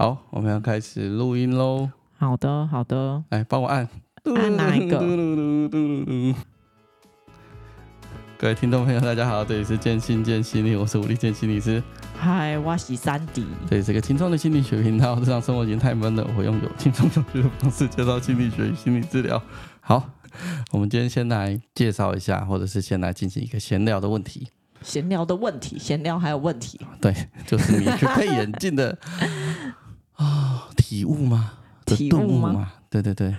好，我们要开始录音喽。好的，好的。来，帮我按。按哪一个？各位听众朋友，大家好，这里是建心建心理，我是吴立建心理师。嗨，我是三迪。这里是个轻松的心理学频道。日常生活已经太闷了，我会用有轻松有趣的方式介绍心理学与心理治疗。好，我们今天先来介绍一下，或者是先来进行一个闲聊的问题。闲聊的问题，闲聊还有问题？对，就是你去配眼镜的啊、哦，体悟吗？体悟吗？对对对，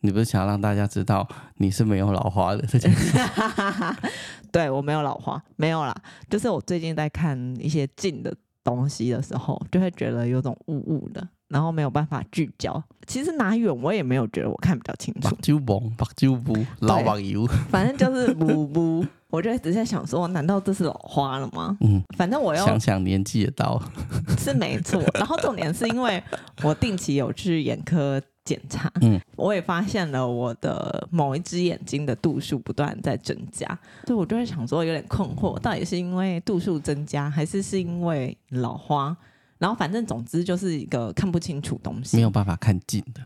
你不是想要让大家知道你是没有老花的这件事？对，我没有老花，没有啦。就是我最近在看一些近的东西的时候，就会觉得有种雾雾的，然后没有办法聚焦。其实拿远我也没有觉得我看比较清楚。就蒙，就不老网油，反正就是雾 雾。我就一直在想说，难道这是老花了吗？嗯，反正我要想想年纪也到了，是没错。然后重点是因为我定期有去眼科检查，嗯，我也发现了我的某一只眼睛的度数不断在增加，所以我就会想说有点困惑，到底是因为度数增加，还是是因为老花？然后反正总之就是一个看不清楚东西，没有办法看近的。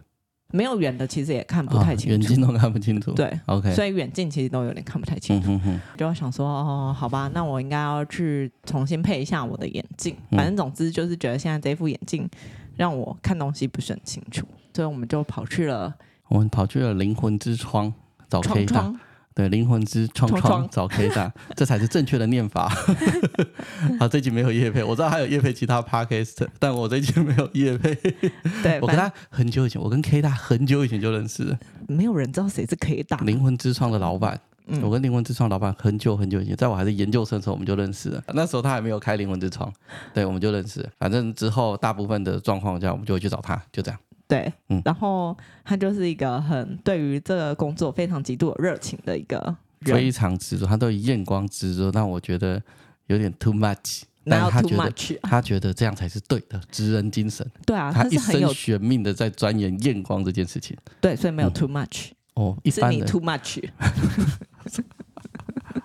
没有远的，其实也看不太清楚，远近都看不清楚。对，OK，所以远近其实都有点看不太清楚。嗯、哼哼就要想说，哦，好吧，那我应该要去重新配一下我的眼镜。反正总之就是觉得现在这副眼镜让我看东西不是很清楚，所以我们就跑去了，我们跑去了灵魂之窗找 K 大。对，灵魂之窗窗，找 K 大，这才是正确的念法。好，这集没有叶配，我知道还有叶配其他 Podcast，但我这集没有叶配。对，我跟他很久以前，我跟 K 大很久以前就认识了。没有人知道谁是 K 大。灵魂之窗的老板，嗯、我跟灵魂之窗老板很久很久以前，在我还是研究生的时候，我们就认识了。那时候他还没有开灵魂之窗，对，我们就认识了。反正之后大部分的状况下，我们就会去找他，就这样。对，嗯，然后他就是一个很对于这个工作非常极度有热情的一个人，非常执着，他都以验光执着，但我觉得有点 too much，但他觉得他觉得这样才是对的，职人精神。对啊，他一生悬命的在钻研验光这件事情。对，所以没有 too much，嗯。哦，一般是你 too much。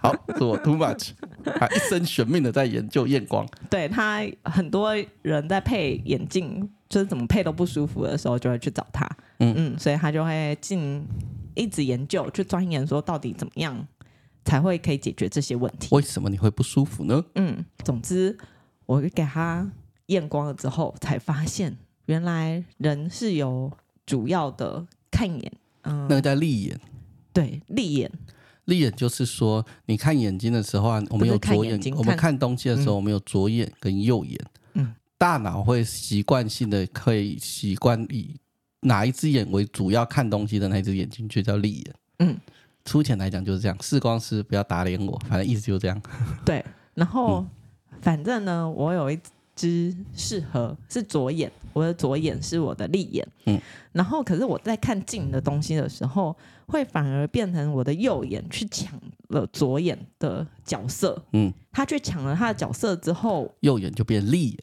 好，是我 too much。他一生悬命的在研究验光。对，他很多人在配眼镜。就是怎么配都不舒服的时候，就会去找他。嗯嗯，所以他就会进一直研究，去钻研说到底怎么样才会可以解决这些问题。为什么你会不舒服呢？嗯，总之我给他验光了之后，才发现原来人是有主要的看眼，嗯，那个叫立眼。对，立眼。立眼就是说，你看眼睛的时候啊，我们有左眼，眼我们看东西的时候，嗯、我们有左眼跟右眼。嗯。大脑会习惯性的可以习惯以哪一只眼为主要看东西的那只眼睛就叫利眼。嗯，粗浅来讲就是这样。视光师不要打脸我，反正意思就是这样。对，然后、嗯、反正呢，我有一只适合是左眼，我的左眼是我的利眼。嗯，然后可是我在看近的东西的时候，会反而变成我的右眼去抢了左眼的角色。嗯，他去抢了他的角色之后，右眼就变利眼。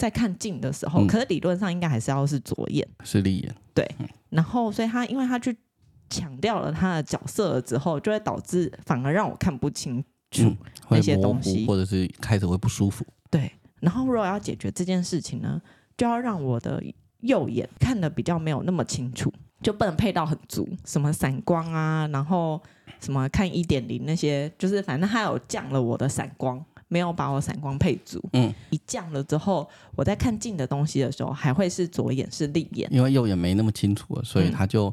在看近的时候，嗯、可是理论上应该还是要是左眼，是立眼。对，嗯、然后所以他因为他去强调了他的角色了之后，就会导致反而让我看不清楚那些东西，嗯、或者是开始会不舒服。对，然后如果要解决这件事情呢，就要让我的右眼看的比较没有那么清楚，就不能配到很足，什么散光啊，然后什么看一点零那些，就是反正他有降了我的散光。没有把我散光配足，嗯，一降了之后，我在看近的东西的时候，还会是左眼是立眼，因为右眼没那么清楚了，所以他就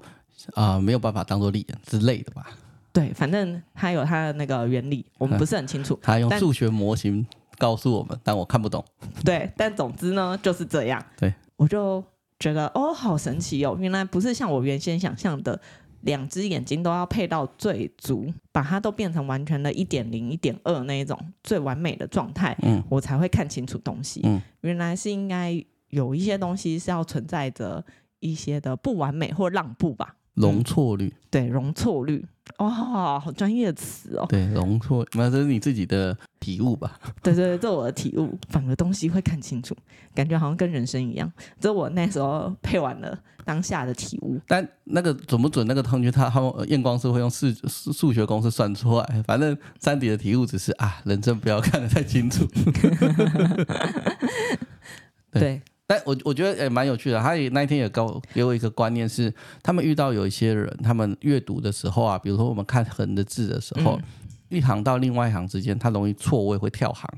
啊、没有办法当做立眼之类的吧？对，反正它有它的那个原理，我们不是很清楚。嗯、他用数学模型告诉我们，但，但我看不懂。对，但总之呢就是这样。对，我就觉得哦，好神奇哦，原来不是像我原先想象的。两只眼睛都要配到最足，把它都变成完全的一点零、一点二那一种最完美的状态，嗯，我才会看清楚东西。嗯，原来是应该有一些东西是要存在着一些的不完美或让步吧。容错率，嗯、对，容错率，哇、哦，好专业的词哦。对，容错，那这是你自己的体悟吧？对对对，这我的体悟，反而东西会看清楚，感觉好像跟人生一样。这我那时候配完了当下的体悟。但那个准不准？那个同学他他们验光师会用数数学公式算出来。反正三迪的体悟只是啊，人生不要看得太清楚。对。对但我我觉得也蛮有趣的。他也那一天也给我给我一个观念是，他们遇到有一些人，他们阅读的时候啊，比如说我们看横的字的时候，嗯、一行到另外一行之间，他容易错位会跳行。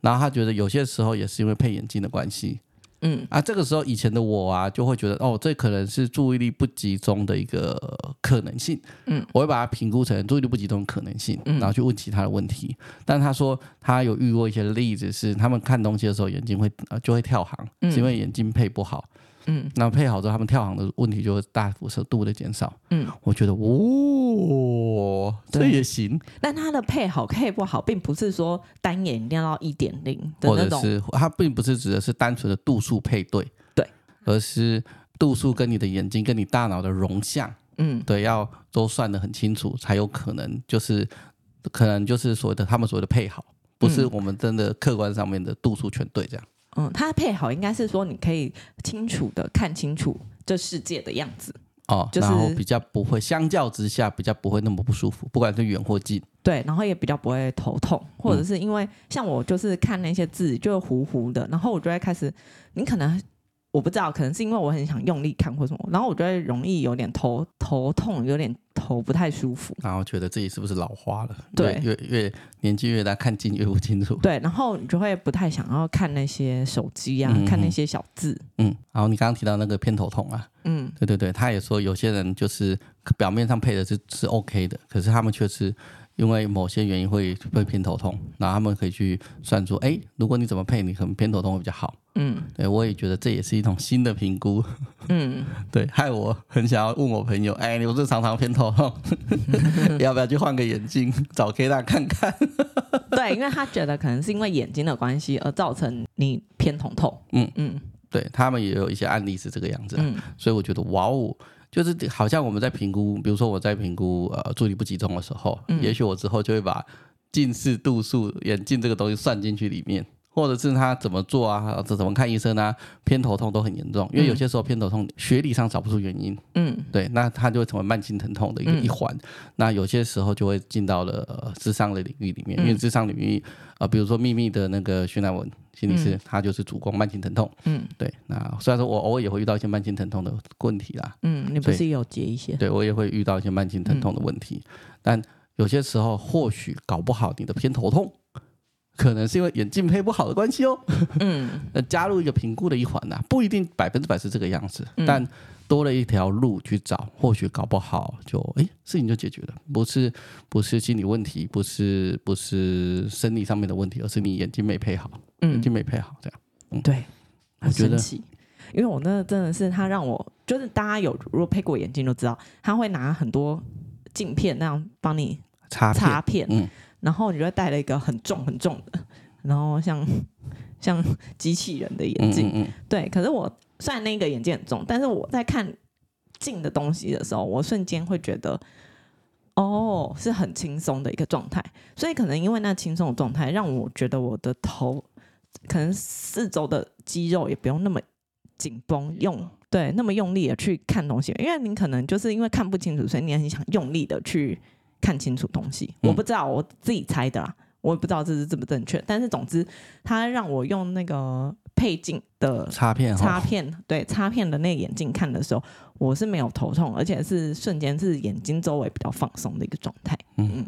然后他觉得有些时候也是因为配眼镜的关系。嗯啊，这个时候以前的我啊，就会觉得哦，这可能是注意力不集中的一个可能性。嗯，我会把它评估成注意力不集中的可能性，然后去问其他的问题。嗯、但他说他有遇过一些例子，是他们看东西的时候眼睛会就会跳行，是因为眼睛配不好。嗯，那配好之后，他们跳行的问题就会大幅度的减少。嗯，我觉得哦，这也行。但他的配好配不好，并不是说单眼一定要到一点零，或者是它并不是指的是单纯的度数配对，对，而是度数跟你的眼睛跟你大脑的容像，嗯，对，要都算得很清楚，才有可能就是可能就是所谓的他们所谓的配好，不是我们真的客观上面的度数全对这样。嗯，它配好应该是说你可以清楚的看清楚这世界的样子哦，就是、然后比较不会相较之下比较不会那么不舒服，不管是远或近。对，然后也比较不会头痛，或者是因为像我就是看那些字就糊糊的，然后我就会开始，你可能。我不知道，可能是因为我很想用力看或什么，然后我就会容易有点头头痛，有点头不太舒服，然后觉得自己是不是老花了？对，越越年纪越大，看近越不清楚。对，然后你就会不太想要看那些手机啊，嗯、看那些小字。嗯，然后你刚刚提到那个偏头痛啊，嗯，对对对，他也说有些人就是表面上配的是是 OK 的，可是他们却是。因为某些原因会会偏头痛，然后他们可以去算出，哎，如果你怎么配，你可能偏头痛会比较好。嗯，对，我也觉得这也是一种新的评估。嗯，对，害我很想要问我朋友，哎，你不是常常偏头痛，要不要去换个眼镜，找 K 大看看？对，因为他觉得可能是因为眼睛的关系而造成你偏头痛。嗯嗯，对他们也有一些案例是这个样子，嗯，所以我觉得哇哦。就是好像我们在评估，比如说我在评估呃注意力不集中的时候，嗯、也许我之后就会把近视度数眼镜这个东西算进去里面，或者是他怎么做啊，这怎么看医生啊，偏头痛都很严重，因为有些时候偏头痛学理上找不出原因，嗯，对，那它就会成为慢性疼痛的一个一环，嗯、那有些时候就会进到了呃咨商的领域里面，因为智商领域呃比如说秘密的那个徐乃文。心理师，他就是主攻慢性疼痛。嗯，对。那虽然说我偶尔也会遇到一些慢性疼痛的问题啦。嗯，你不是有接一些？对，我也会遇到一些慢性疼痛的问题。嗯、但有些时候，或许搞不好你的偏头痛，可能是因为眼镜配不好的关系哦。嗯，那加入一个评估的一环呐、啊，不一定百分之百是这个样子，嗯、但多了一条路去找，或许搞不好就哎，事情就解决了。不是不是心理问题，不是不是生理上面的问题，而是你眼睛没配好。嗯，就没配好，这样。嗯，对，很神奇。因为我那真的是他让我，就是大家有如果配过眼镜都知道，他会拿很多镜片那样帮你擦擦片，嗯，然后你就会戴了一个很重很重的，然后像 像机器人的眼镜，嗯，嗯，嗯，对。可是我虽然那个眼镜很重，但是我在看近的东西的时候，我瞬间会觉得。哦，是很轻松的一个状态，所以可能因为那轻松的状态，让我觉得我的头可能四周的肌肉也不用那么紧绷，用对那么用力的去看东西，因为你可能就是因为看不清楚，所以你很想用力的去看清楚东西。我不知道，我自己猜的啦，我也不知道这是正不正确，但是总之，他让我用那个。配镜的插片，插片，对，插片的那个眼镜看的时候，我是没有头痛，而且是瞬间是眼睛周围比较放松的一个状态，嗯嗯，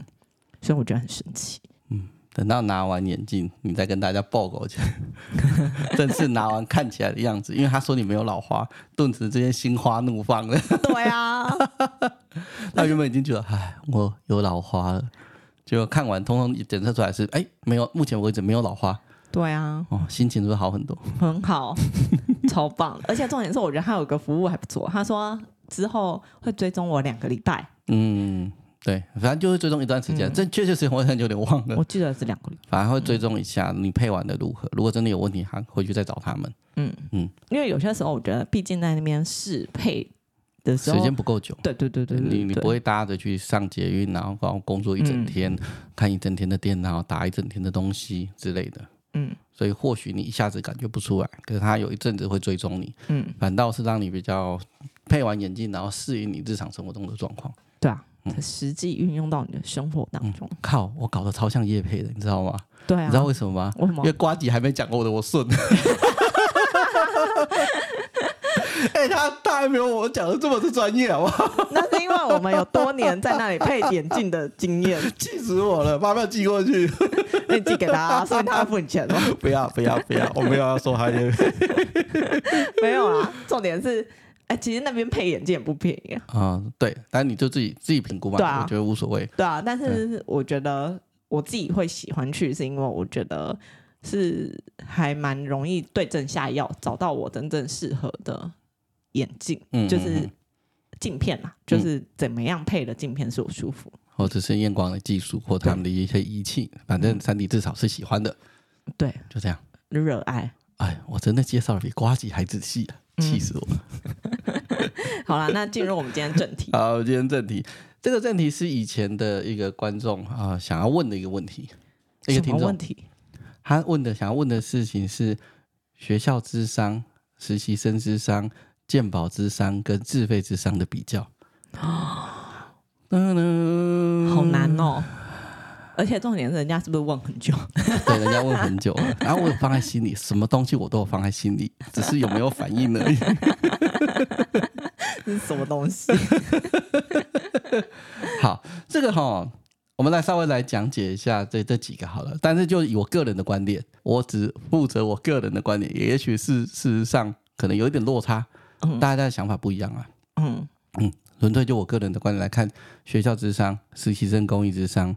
所以我觉得很神奇。嗯，等到拿完眼镜，你再跟大家报告一下，正式拿完看起来的样子，因为他说你没有老花，顿时之间心花怒放了。对啊，他原本已经觉得，哎，我有老花了，结果看完，通通检测出来是，哎，没有，目前为止没有老花。对啊，哦，心情是不是好很多？很好，超棒！而且重点是，我觉得他有个服务还不错。他说之后会追踪我两个礼拜。嗯，对，反正就是追踪一段时间。嗯、这确确实实我有点忘了。我记得是两个礼拜。反正会追踪一下你配完的如何。如果真的有问题，还回去再找他们。嗯嗯，因为有些时候我觉得，毕竟在那边试配的时候时间不够久。对对对对，你你不会搭着去上捷运，然后然后工作一整天，嗯、看一整天的电脑，打一整天的东西之类的。嗯，所以或许你一下子感觉不出来，可是他有一阵子会追踪你，嗯，反倒是让你比较配完眼镜，然后适应你日常生活中的状况。对啊，嗯、实际运用到你的生活当中。嗯、靠，我搞得超像夜配的，你知道吗？对啊，你知道为什么吗？为什么？因为瓜吉还没讲过我的，我顺。哎、欸，他他还没有我讲的这么的专业，好不好？那是因为我们有多年在那里配眼镜的经验，气死我了！发票寄过去，那 你寄给他，所以他要付你钱吗？不要不要不要，我没有要说他的，没有啊。重点是，哎、欸，其实那边配眼镜也不便宜啊。嗯，对，但你就自己自己评估嘛，啊、我觉得无所谓。对啊，但是我觉得我自己会喜欢去，是因为我觉得是还蛮容易对症下药，找到我真正适合的。眼镜，嗯，就是镜片嘛，嗯、就是怎么样配的镜片是我舒服，或者是验光的技术，或者他们的一些仪器，反正三 D 至少是喜欢的，对，就这样，热爱。哎，我真的介绍的比瓜吉还仔细，气死我。了。嗯、好了，那进入我们今天正题。好，今天正题，这个正题是以前的一个观众啊想要问的一个问题，一个听众。问题，他问的想要问的事情是学校咨商、实习生咨商。健保咨商跟自费之商的比较，噔噔好难哦！而且重点是，人家是不是问很久？对，人家问很久了，然后我有放在心里，什么东西我都有放在心里，只是有没有反应而已。这 是什么东西？好，这个哈，我们来稍微来讲解一下这这几个好了。但是就以我个人的观点，我只负责我个人的观点，也许是事实上可能有一点落差。大家的想法不一样啊。嗯嗯，纯粹就我个人的观点来看，学校智商、实习生公益智商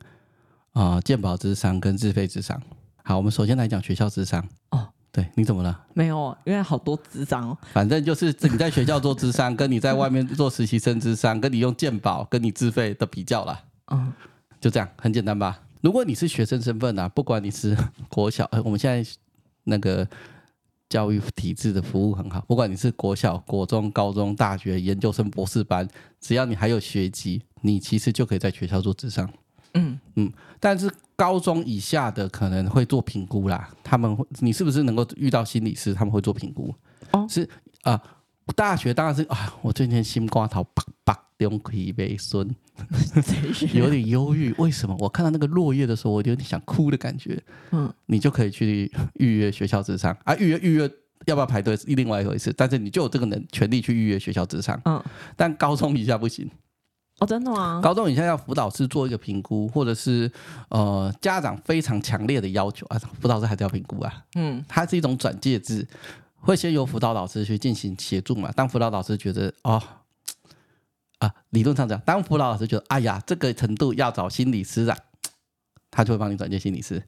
啊、呃、健保智商跟自费智商。好，我们首先来讲学校智商。哦，对，你怎么了？没有，因为好多智商哦。反正就是你在学校做智商，跟你在外面做实习生智商，跟你用健保跟你自费的比较啦。嗯，就这样，很简单吧？如果你是学生身份啊，不管你是国小，呃，我们现在那个。教育体制的服务很好，不管你是国小、国中、高中、大学、研究生、博士班，只要你还有学籍，你其实就可以在学校做智商。嗯嗯，但是高中以下的可能会做评估啦，他们会，你是不是能够遇到心理师？他们会做评估。哦，是啊。呃大学当然是啊，我最近心瓜头叭叭中可以被孙，有点忧郁。为什么？我看到那个落叶的时候，我有点想哭的感觉。嗯，你就可以去预约学校咨商啊，预约预约要不要排队是另外一回事，但是你就有这个能权利去预约学校咨商。嗯，但高中以下不行。哦，真的吗？高中以下要辅导师做一个评估，或者是呃家长非常强烈的要求啊，辅导师还是要评估啊。嗯，它是一种转介制。会先由辅导老师去进行协助嘛？当辅导老师觉得哦，啊，理论上讲，当辅导老师觉得哎呀，这个程度要找心理师啊，他就会帮你转接心理师。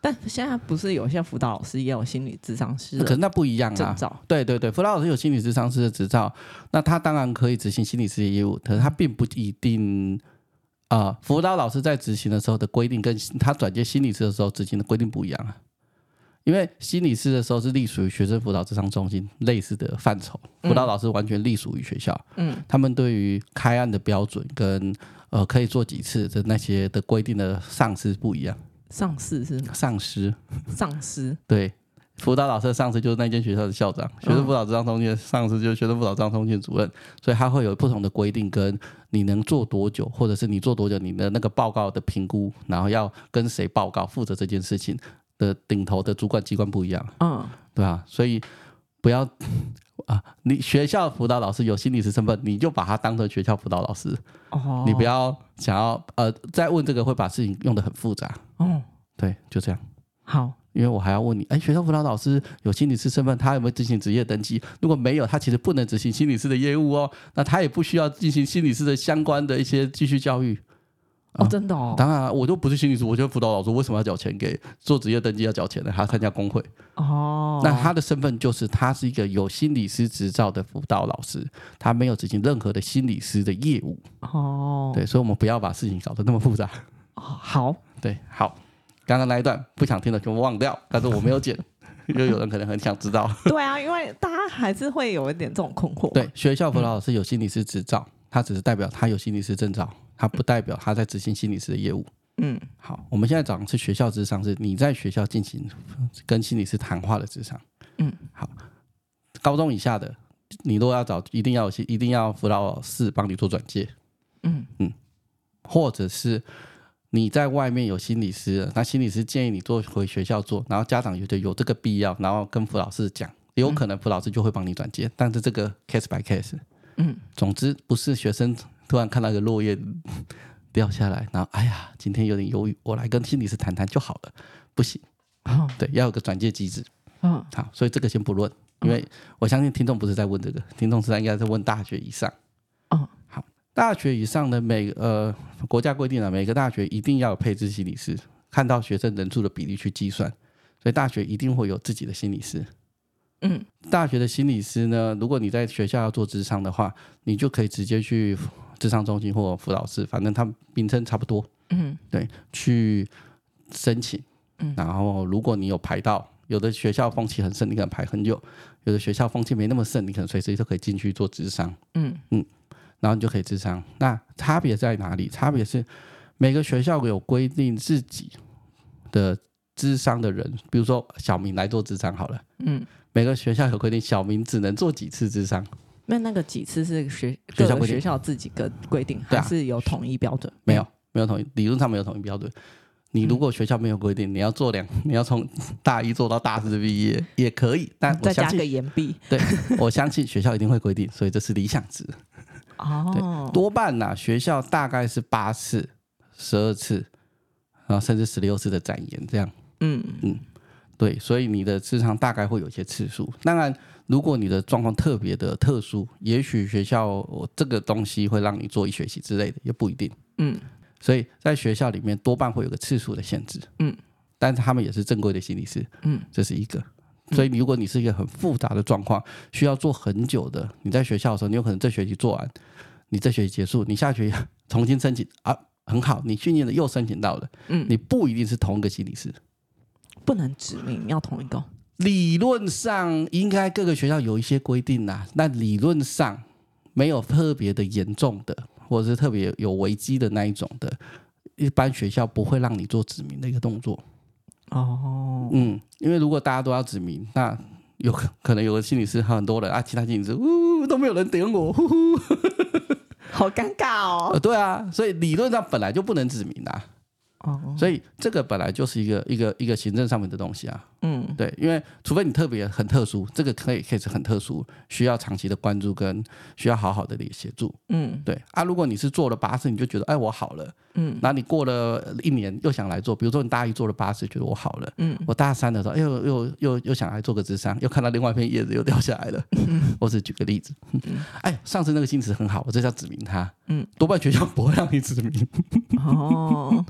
但现在不是有些辅导老师也有心理咨商师？可是那不一样啊。对对对，辅导老师有心理咨商师的执照，那他当然可以执行心理师的业务，可是他并不一定啊。辅导老师在执行的时候的规定，跟他转接心理师的时候执行的规定不一样啊。因为心理师的时候是隶属于学生辅导智商中心类似的范畴，辅导老师完全隶属于学校。嗯，他们对于开案的标准跟呃可以做几次的那些的规定的上司不一样。上司是上司，上司对，辅导老师的上司就是那间学校的校长，学生辅导智商中心的上司就是学生辅导智商中心主任，所以他会有不同的规定，跟你能做多久，或者是你做多久，你的那个报告的评估，然后要跟谁报告，负责这件事情。的顶头的主管机关不一样，嗯，对吧？所以不要 啊，你学校辅导老师有心理师身份，你就把他当成学校辅导老师哦。你不要想要呃再问这个，会把事情用得很复杂。哦，对，就这样。好，因为我还要问你，哎，学校辅导老师有心理师身份，他有没有进行职业登记？如果没有，他其实不能执行心理师的业务哦。那他也不需要进行心理师的相关的一些继续教育。哦，真的哦，当然，我就不是心理师，我就辅导老师，为什么要缴钱给做职业登记要缴钱呢？还要参加工会哦。那他的身份就是他是一个有心理师执照的辅导老师，他没有执行任何的心理师的业务哦。对，所以我们不要把事情搞得那么复杂。哦，好，对，好。刚刚那一段不想听的全部忘掉，但是我没有剪，因为有人可能很想知道。对啊，因为大家还是会有一点这种困惑。对，学校辅导老师有心理师执照，他只是代表他有心理师证照。他不代表他在执行心理师的业务。嗯，好，我们现在讲的是学校智商，是你在学校进行跟心理师谈话的智商。嗯，好，高中以下的，你如果要找，一定要有，一定要辅导老师帮你做转介。嗯嗯，或者是你在外面有心理师，那心理师建议你做回学校做，然后家长觉得有这个必要，然后跟辅导老师讲，有可能辅导师就会帮你转接，嗯、但是这个 case by case，嗯，总之不是学生突然看到一个落叶 掉下来，然后哎呀，今天有点忧郁，我来跟心理师谈谈就好了，不行，哦、对，要有个转接机制，嗯、哦，好，所以这个先不论，因为我相信听众不是在问这个，听众是在应该在问大学以上，哦，好，大学以上的每呃国家规定了，每个大学一定要有配置心理师，看到学生人数的比例去计算，所以大学一定会有自己的心理师。嗯，大学的心理师呢，如果你在学校要做咨商的话，你就可以直接去咨商中心或辅导室，反正他们名称差不多。嗯，对，去申请。嗯，然后如果你有排到，有的学校风气很盛，你可能排很久；有的学校风气没那么盛，你可能随时都可以进去做智商。嗯嗯，然后你就可以智商。那差别在哪里？差别是每个学校有规定自己的智商的人，比如说小明来做智商好了。嗯。每个学校有规定，小明只能做几次智商。那那个几次是学学校学校自己个规定，还是有统一标准？没有，没有统一，理论上没有统一标准。你如果学校没有规定，你要做两，你要从大一做到大四毕业也可以，但再加个延毕。对，我相信学校一定会规定，所以这是理想值。哦，多半呐、啊，学校大概是八次、十二次，然后甚至十六次的展延这样。嗯嗯。对，所以你的智商大概会有一些次数。当然，如果你的状况特别的特殊，也许学校这个东西会让你做一学期之类的，也不一定。嗯，所以在学校里面多半会有个次数的限制。嗯，但是他们也是正规的心理师。嗯，这是一个。所以如果你是一个很复杂的状况，需要做很久的，你在学校的时候，你有可能这学期做完，你这学期结束，你下学期 重新申请啊，很好，你去年的又申请到了。嗯，你不一定是同一个心理师。不能指明要同一个，理论上应该各个学校有一些规定呐，那理论上没有特别的严重的，或者是特别有危机的那一种的，一般学校不会让你做指名的一个动作。哦，嗯，因为如果大家都要指名，那有可能有个心理师很多人啊，其他心理师呜都没有人点我，呼呼好尴尬哦。呃，对啊，所以理论上本来就不能指名啊。哦，所以这个本来就是一个一个一个行政上面的东西啊。嗯，对，因为除非你特别很特殊，这个可以可以是很特殊，需要长期的关注跟需要好好的协助。嗯，对啊，如果你是做了八次，你就觉得哎我好了，嗯，那你过了一年又想来做，比如说你大一做了八次，觉得我好了，嗯，我大三的时候，哎又又又又想来做个智商，又看到另外一片叶子又掉下来了。嗯，我只举个例子，嗯，哎，上次那个心理很好，我这叫指明他，嗯，多半学校不会让你指明。哦。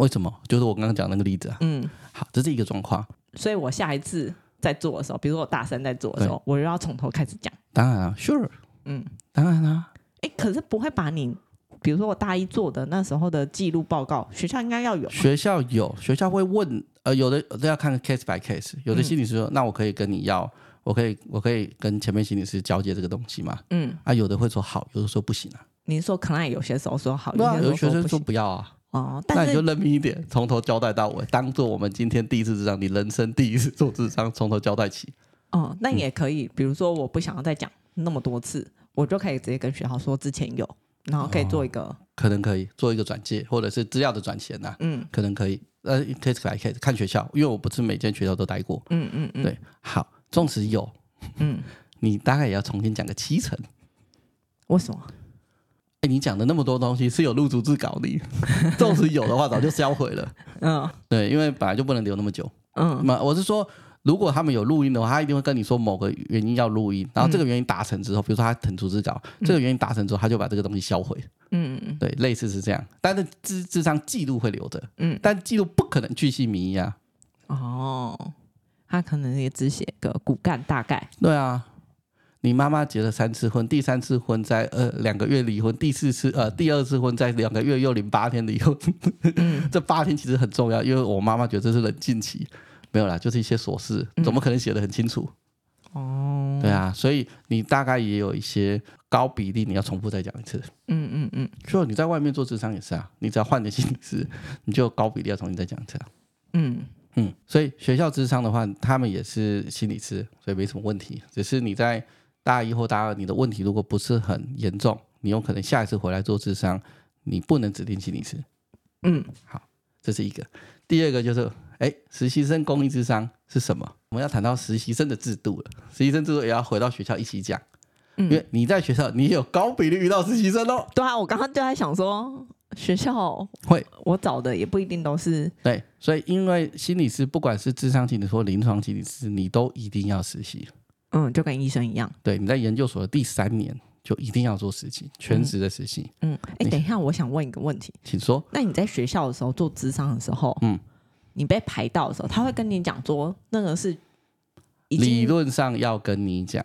为什么？就是我刚刚讲那个例子啊。嗯，好，这是一个状况。所以我下一次在做的时候，比如说我大三在做的时候，我又要从头开始讲。当然啊，Sure，嗯，当然啊。哎，可是不会把你，比如说我大一做的那时候的记录报告，学校应该要有。学校有，学校会问，呃，有的都要看 case by case。有的心理师说，嗯、那我可以跟你要，我可以，我可以跟前面心理师交接这个东西吗？嗯，啊，有的会说好，有的说不行啊。你说可能有些时候说好，有有些学生说不要啊。哦，但是那你就认命一点，从头交代到尾，当做我们今天第一次智商，你人生第一次做智商，从头交代起。哦，那也可以，嗯、比如说我不想要再讲那么多次，我就可以直接跟学校说之前有，然后可以做一个，哦、可能可以做一个转介，或者是资料的转衔呐。嗯，可能可以。呃，case by case 看学校，因为我不是每间学校都待过。嗯嗯嗯。对，好，纵使有，嗯，你大概也要重新讲个七成。为什么？哎，你讲的那么多东西是有录逐字稿的，纵使有的话，早就销毁了。嗯，对，因为本来就不能留那么久。嗯，那我是说，如果他们有录音的话，他一定会跟你说某个原因要录音，然后这个原因达成之后，比如说他腾逐字稿，这个原因达成之后，他就把这个东西销毁。嗯嗯嗯，对，类似是这样，但是智智商记录会留着。嗯，但记录不可能巨细靡遗啊。哦，他可能也只写个骨干大概。对啊。你妈妈结了三次婚，第三次婚在呃两个月离婚，第四次呃第二次婚在两个月又零八天离婚。嗯、这八天其实很重要，因为我妈妈觉得这是冷静期，没有啦，就是一些琐事，怎么可能写的很清楚？哦、嗯，对啊，所以你大概也有一些高比例，你要重复再讲一次。嗯嗯嗯，就你在外面做智商也是啊，你只要换点心理师，你就高比例要重新再讲一次啊。嗯嗯，所以学校智商的话，他们也是心理师，所以没什么问题，只是你在。大一或大二，你的问题如果不是很严重，你有可能下一次回来做智商，你不能指定心理师。嗯，好，这是一个。第二个就是，哎，实习生公益智商是什么？我们要谈到实习生的制度了。实习生制度也要回到学校一起讲，嗯、因为你在学校，你有高比例遇到实习生哦。对啊，我刚刚就在想说，学校会我找的也不一定都是对，所以因为心理师不管是智商心理师或临床心理师，你都一定要实习。嗯，就跟医生一样。对，你在研究所的第三年就一定要做实习，全职的实习。嗯，哎、嗯，等一下，我想问一个问题，请说。那你在学校的时候做咨商的时候，嗯。你被排到的时候，他会跟你讲说，那个是理论上要跟你讲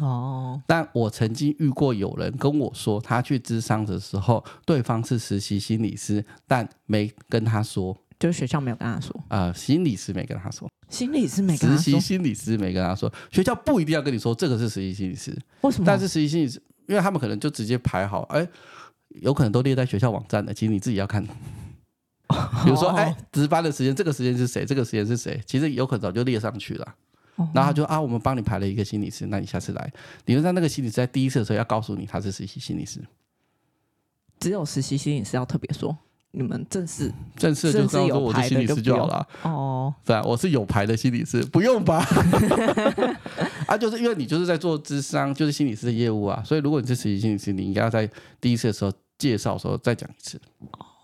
哦。但我曾经遇过有人跟我说，他去咨商的时候，对方是实习心理师，但没跟他说，就是学校没有跟他说啊、呃，心理师没跟他说，心理师没跟他说，实习心理师没跟他说，学校不一定要跟你说这个是实习心理师，为什么？但是实习心理师，因为他们可能就直接排好，哎，有可能都列在学校网站的，其实你自己要看。比如说，哎，值班的时间，这个时间是谁？这个时间是谁？其实有可能早就列上去了。然后他就啊，我们帮你排了一个心理师，那你下次来。理论上，那个心理师在第一次的时候要告诉你他是实习心理师。只有实习心理师要特别说，你们正式正式就告诉我是心理师就好了。哦，对啊，我是有牌的心理师，不用吧？啊，就是因为你就是在做智商，就是心理师的业务啊。所以如果你是实习心理师，你应该要在第一次的时候介绍的时候再讲一次。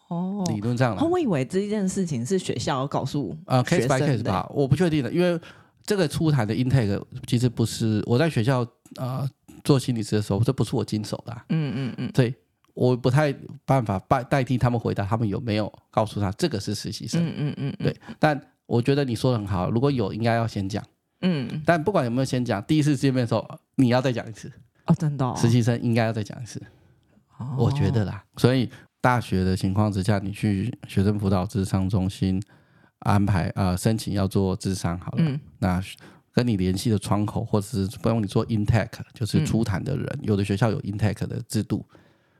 哦，理论上，我以为这件事情是学校要告诉啊，case by case 吧，我不确定的，因为这个出台的 intake 其实不是我在学校啊、呃、做心理师的时候，这不是我经手的、啊，嗯嗯嗯，所以我不太办法代代替他们回答，他们有没有告诉他这个是实习生，嗯嗯嗯，对，但我觉得你说的很好，如果有应该要先讲，嗯，但不管有没有先讲，第一次见面的时候你要再讲一次，哦，真的、哦，实习生应该要再讲一次，哦，我觉得啦，所以。大学的情况之下，你去学生辅导智商中心安排呃申请要做智商好了，嗯、那跟你联系的窗口或者是不用你做 intake，就是初谈的人，嗯、有的学校有 intake 的制度，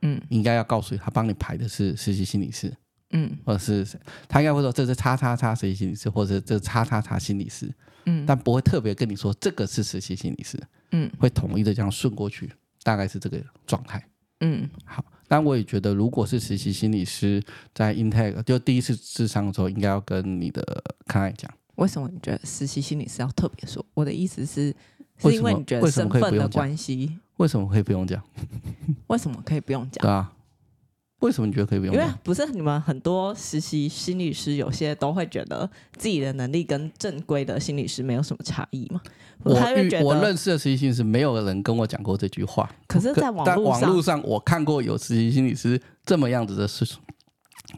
嗯，应该要告诉你他帮你排的是实习心理师，嗯，或者是他应该会说这是叉叉叉实习心理师，或者这是叉叉叉心理师，嗯，但不会特别跟你说这个是实习心理师，嗯，会统一的这样顺过去，大概是这个状态，嗯，好。但我也觉得，如果是实习心理师在 intake 就第一次智商的时候，应该要跟你的看爱讲。为什么你觉得实习心理师要特别说？我的意思是，是因为你觉得身份的关系？为什么可以不用讲？为什么可以不用讲？对啊。为什么你觉得可以不用？因为不是你们很多实习心理师，有些都会觉得自己的能力跟正规的心理师没有什么差异嘛。我我认识的实习心理师，没有人跟我讲过这句话。可是，在网在网络上，我看过有实习心理师这么样子的说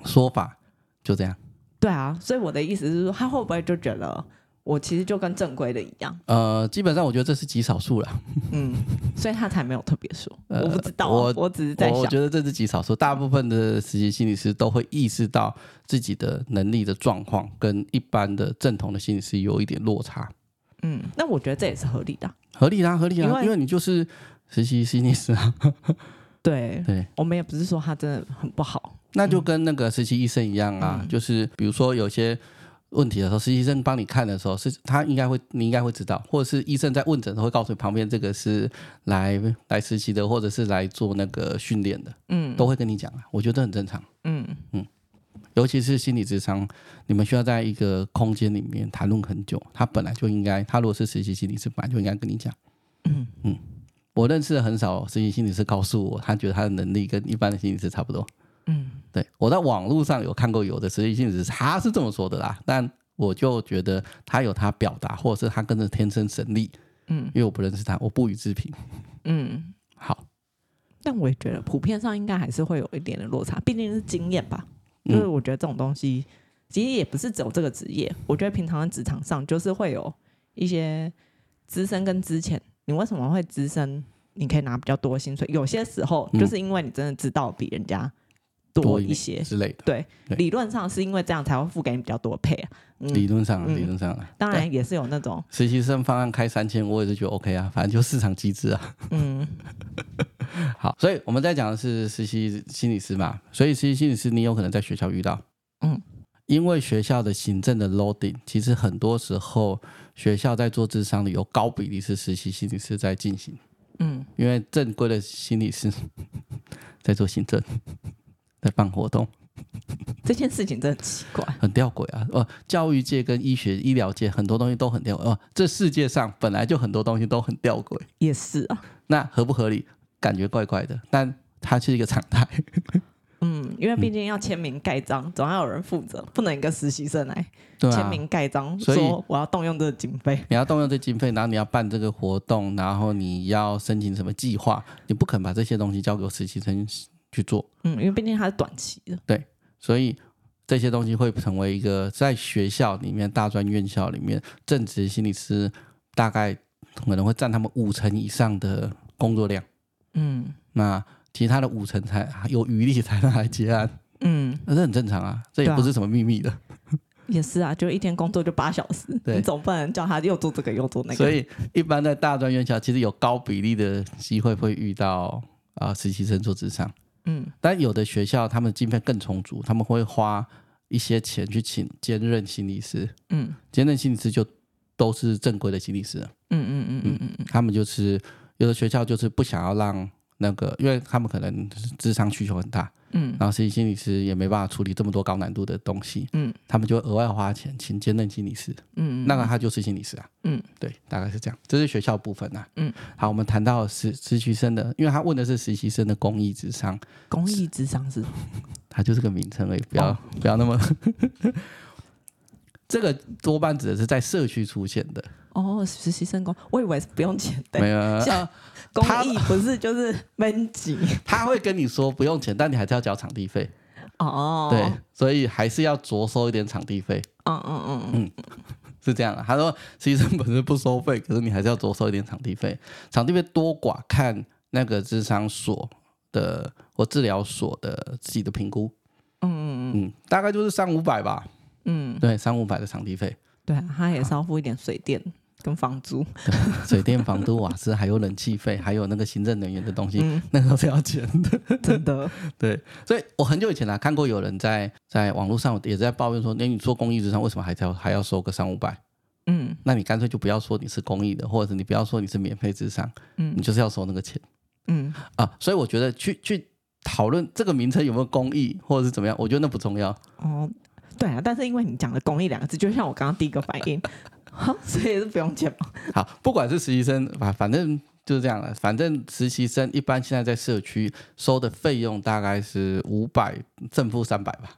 说法，就这样。对啊，所以我的意思是说，他会不会就觉得？我其实就跟正规的一样，呃，基本上我觉得这是极少数了，嗯，所以他才没有特别说，呃、我不知道、啊，我我只是在想，我觉得这是极少数，大部分的实习心理师都会意识到自己的能力的状况跟一般的正统的心理师有一点落差，嗯，那我觉得这也是合理的，合理啦，合理啦，因为，因为你就是实习心理师啊，对对，我们也不是说他真的很不好，那就跟那个实习医生一样啊，嗯、就是比如说有些。问题的时候，实习生帮你看的时候，是他应该会，你应该会知道，或者是医生在问诊的时候会告诉你旁边这个是来来实习的，或者是来做那个训练的，嗯，都会跟你讲啊，我觉得很正常，嗯。嗯，尤其是心理智商，你们需要在一个空间里面谈论很久，他本来就应该，他如果是实习心理师，本来就应该跟你讲，嗯。嗯，我认识的很少实习心理师告诉我，他觉得他的能力跟一般的心理师差不多。嗯，对，我在网络上有看过有的实习心理师，他是这么说的啦，但我就觉得他有他表达，或者是他跟着天生神力，嗯，因为我不认识他，我不予置评，嗯，好，但我也觉得普遍上应该还是会有一点的落差，毕竟是经验吧，因为我觉得这种东西其实也不是只有这个职业，我觉得平常的职场上就是会有一些资深跟之前，你为什么会资深？你可以拿比较多薪水，有些时候就是因为你真的知道比人家。多一些。之类的，对，理论上是因为这样才会付给你比较多的 pay 啊。理论上，理论上，当然也是有那种。实习生方案开三千，我也是觉得 OK 啊，反正就市场机制啊。嗯，好，所以我们在讲的是实习心理师嘛，所以实习心理师你有可能在学校遇到，嗯，因为学校的行政的 loading，其实很多时候学校在做智商的有高比例是实习心理师在进行，嗯，因为正规的心理师 在做行政。在办活动，这件事情真的很奇怪，很吊诡啊！哦，教育界跟医学医疗界很多东西都很吊诡哦。这世界上本来就很多东西都很吊诡，也是啊。那合不合理？感觉怪怪的，但它是一个常态。嗯，因为毕竟要签名盖章，嗯、总要有人负责，不能一个实习生来签名盖章，说我要动用这个经费。你要动用这经费，然后你要办这个活动，然后你要申请什么计划，你不肯把这些东西交给实习生去做。嗯，因为毕竟它是短期的。对，所以这些东西会成为一个在学校里面、大专院校里面，正职心理师大概可能会占他们五成以上的工作量。嗯，那。其他的五成才有余力才能来接案，嗯，那这很正常啊，这也不是什么秘密的。也是啊，就一天工作就八小时，你总不能叫他又做这个又做那个。所以，一般在大专院校，其实有高比例的机会会遇到啊实习生做咨商，嗯，但有的学校他们经费更充足，他们会花一些钱去请兼任心理师，嗯，兼任心理师就都是正规的心理师，嗯嗯嗯嗯嗯。嗯，他们就是有的学校就是不想要让。那个，因为他们可能智商需求很大，嗯，然后实习心理师也没办法处理这么多高难度的东西，嗯，他们就额外花钱请兼任心理师，嗯，那个他就是心理师啊，嗯，对，大概是这样，这是学校部分啊，嗯，好，我们谈到实实习生的，因为他问的是实习生的公益智商，公益智商是，他就是个名称而已，不要、哦、不要那么，这个多半指的是在社区出现的。哦，实习生工，我以为是不用钱的。没有啊，公益不是就是 闷挤。他会跟你说不用钱，但你还是要交场地费。哦，对，所以还是要酌收一点场地费。嗯嗯嗯嗯，是这样的。他说实习生本身不收费，可是你还是要酌收一点场地费。场地费多寡看那个智商所的或治疗所的自己的评估。嗯嗯嗯嗯，大概就是三五百吧。嗯，对，三五百的场地费。对，他也是要付一点水电。跟房租，水电、房租、瓦斯，还有冷气费，还有那个行政人员的东西，嗯、那个都是要钱的，真的。对，所以我很久以前啊，看过有人在在网络上也在抱怨说，那你做公益之上为什么还要还要收个三五百？嗯，那你干脆就不要说你是公益的，或者是你不要说你是免费之上，嗯，你就是要收那个钱，嗯啊，所以我觉得去去讨论这个名称有没有公益，或者是怎么样，我觉得那不重要。哦，对啊，但是因为你讲的“公益”两个字，就像我刚刚第一个反应。好，所以也是不用钱嘛。好，不管是实习生，反反正就是这样了。反正实习生一般现在在社区收的费用大概是五百正负三百吧。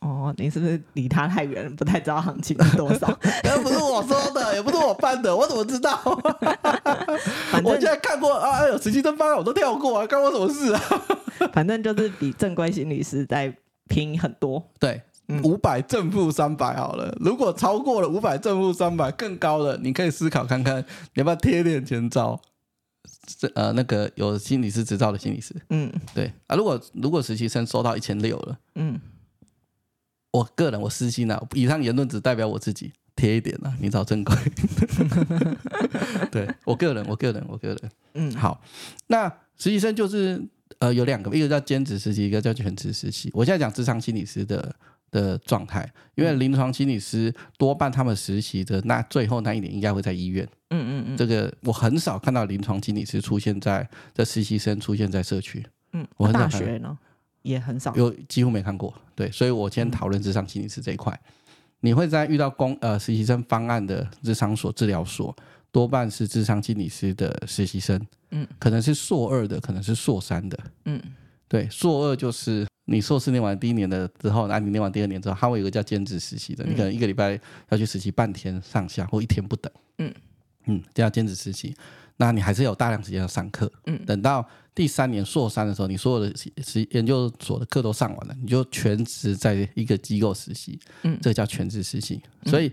哦，你是不是离他太远，不太知道行情是多少？那不是我说的，也不是我办的，我怎么知道？反正我现在看过啊，哎呦，实习生方案我都跳过啊，关我什么事啊？反正就是比正规心理师在便宜很多。对。五百正负三百好了，如果超过了五百正负三百更高的，你可以思考看看，你要不要贴点钱招这呃那个有心理师执照的心理师？嗯，对啊，如果如果实习生收到一千六了，嗯，我个人我私心啊，以上言论只代表我自己，贴一点啊，你找正规。对我个人，我个人，我个人，嗯，好，那实习生就是呃有两个，一个叫兼职实习，一个叫全职实习。我现在讲咨商心理师的。的状态，因为临床心理师多半他们实习的那最后那一年应该会在医院。嗯嗯嗯，这个我很少看到临床心理师出现在这实习生出现在社区。嗯，我很少大学呢也很少，有几乎没看过。对，所以我先讨论智商心理师这一块。嗯、你会在遇到工呃实习生方案的智商所、治疗所，多半是智商心理师的实习生。嗯，可能是硕二的，可能是硕三的。嗯，对，硕二就是。你硕士念完第一年的之后，那你念完第二年之后，他会有一个叫兼职实习的，你可能一个礼拜要去实习半天上下，或一天不等。嗯嗯，这叫兼职实习。那你还是有大量时间要上课。嗯，等到第三年硕三的时候，你所有的实研究所的课都上完了，你就全职在一个机构实习。嗯，这个叫全职实习。所以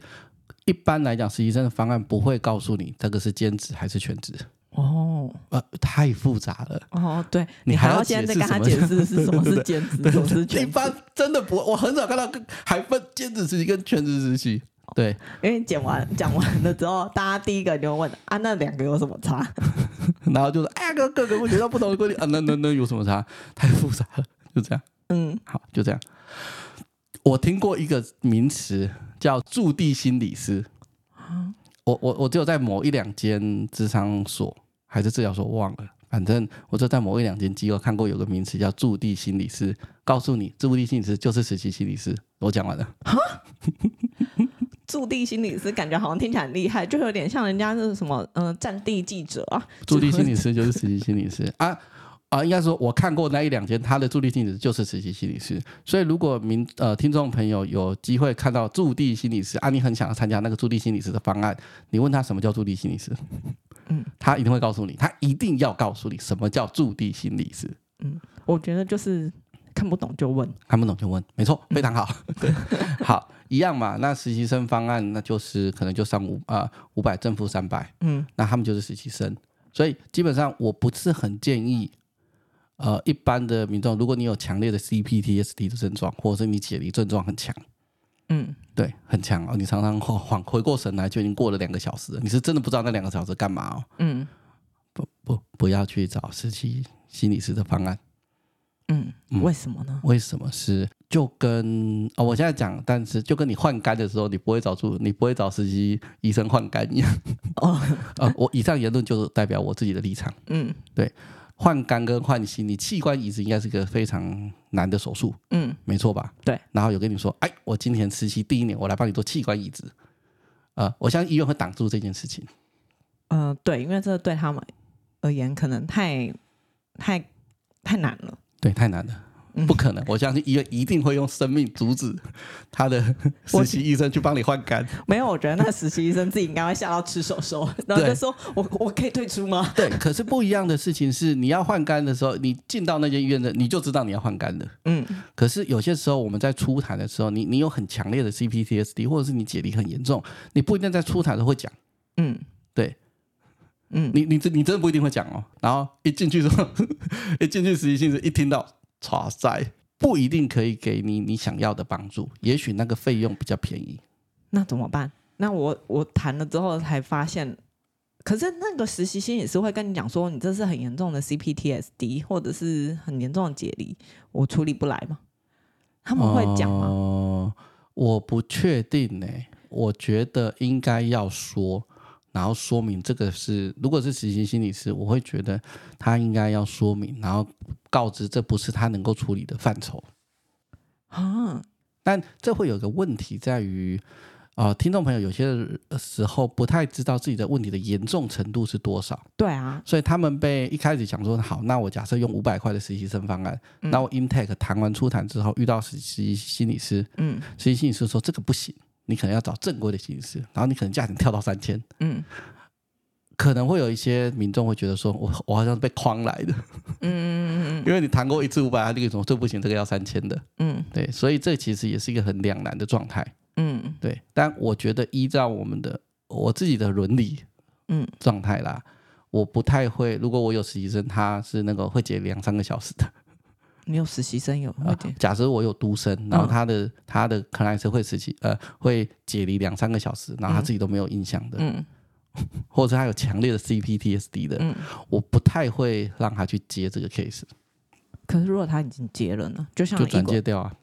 一般来讲，实习生的方案不会告诉你这个是兼职还是全职。哦，呃，太复杂了。哦，对，你还要现在跟他解释是 什么是兼职，什么是全职。一般真的不，我很少看到还分兼职实习跟全职实习。对，因为讲完讲完了之后，大家第一个就会问啊，那两个有什么差？然后就是，哎呀，各各个会学到不同的规定啊，那那那有什么差？太复杂了，就这样。嗯，好，就这样。我听过一个名词叫驻地心理师。我我我只有在某一两间智商所还是治疗所忘了，反正我就在某一两间机构看过有个名词叫驻地心理师，告诉你驻地心理师就是实习心理师。我讲完了。哈，驻地心理师感觉好像听起来很厉害，就有点像人家是什么嗯战地记者啊。驻地心理师就是实习心理师啊。啊，应该说，我看过那一两间，他的驻地心理师就是实习心理师。所以，如果民呃听众朋友有机会看到驻地心理师啊，你很想要参加那个驻地心理师的方案，你问他什么叫驻地心理师，嗯，他一定会告诉你，他一定要告诉你什么叫驻地心理师。嗯，我觉得就是看不懂就问，看不懂就问，没错，非常好。对，好，一样嘛。那实习生方案，那就是可能就上五啊五百正负三百，嗯，那他们就是实习生。所以基本上我不是很建议。呃，一般的民众，如果你有强烈的 CPTSD 的症状，或者是你解离症状很强，嗯，对，很强哦，你常常缓回过神来，就已经过了两个小时了，你是真的不知道那两个小时干嘛哦，嗯，不不，不要去找实习心理师的方案，嗯，为什么呢？为什么？是就跟哦，我现在讲，但是就跟你换肝的时候，你不会找出，你不会找实习医生换肝一样，哦，呃，我以上言论就是代表我自己的立场，嗯，对。换肝跟换心，你器官移植应该是个非常难的手术，嗯，没错吧？对。然后有跟你说，哎，我今年实习第一年，我来帮你做器官移植，呃，我相信医院会挡住这件事情。嗯、呃，对，因为这对他们而言可能太、太、太难了。对，太难了。不可能，我相信医院一定会用生命阻止 他的 实习医生去帮你换肝。没有，我觉得那实习医生自己应该会吓到吃手手，然后就说：“我我可以退出吗？”对，可是不一样的事情是，你要换肝的时候，你进到那间医院的，你就知道你要换肝的。嗯。可是有些时候我们在初台的时候，你你有很强烈的 CPTSD，或者是你解离很严重，你不一定在初台的时候会讲。嗯，对。嗯，你你真你真的不一定会讲哦。然后一进去之后，一进去实习性质一听到。差在不一定可以给你你想要的帮助，也许那个费用比较便宜。那怎么办？那我我谈了之后才发现，可是那个实习生也是会跟你讲说，你这是很严重的 CPTSD，或者是很严重的解离，我处理不来吗？他们会讲吗？呃，我不确定呢，我觉得应该要说。然后说明这个是，如果是实习心理师，我会觉得他应该要说明，然后告知这不是他能够处理的范畴。啊，但这会有个问题在于，呃，听众朋友有些时候不太知道自己的问题的严重程度是多少。对啊，所以他们被一开始讲说，好，那我假设用五百块的实习生方案，嗯、那我 intake 谈完初谈之后遇到实习心理师，嗯，实习心理师说这个不行。你可能要找正规的形式，然后你可能价钱跳到三千，嗯，可能会有一些民众会觉得说，我我好像是被诓来的，嗯嗯嗯，因为你谈过一次五百，他跟你说这不行，这个要三千的，嗯，对，所以这其实也是一个很两难的状态，嗯，对，但我觉得依照我们的我自己的伦理，嗯，状态啦，我不太会，如果我有实习生，他是那个会解两三个小时的。你有实习生有？呃、假设我有独生，然后他的、嗯、他的可能是会实习，呃，会解离两三个小时，然后他自己都没有印象的，嗯，或者他有强烈的 CPTSD 的，嗯，我不太会让他去接这个 case。可是如果他已经接了呢？就像就转接掉啊。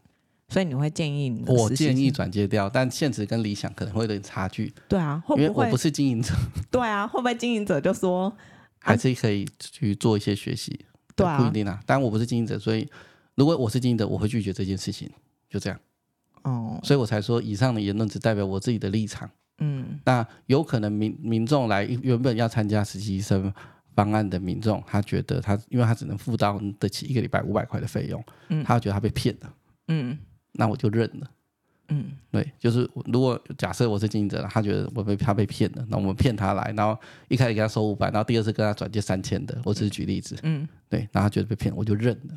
所以你会建议你？我建议转接掉，但现实跟理想可能会有点差距。对啊，会不会，因为我不是经营者。对啊，会不会经营者就说还是可以去做一些学习？对啊，不一定啊。但我不是经营者，所以如果我是经营者，我会拒绝这件事情。就这样。哦。所以我才说，以上的言论只代表我自己的立场。嗯。那有可能民民众来原本要参加实习生方案的民众，他觉得他因为他只能负担得起一个礼拜五百块的费用，嗯，他觉得他被骗了。嗯。那我就认了。嗯。对，就是如果假设我是经营者，他觉得我被他被骗了，那我们骗他来，然后一开始给他收五百，然后第二次跟他转借三千的，我只是举例子。嗯。对，然后他觉得被骗，我就认了。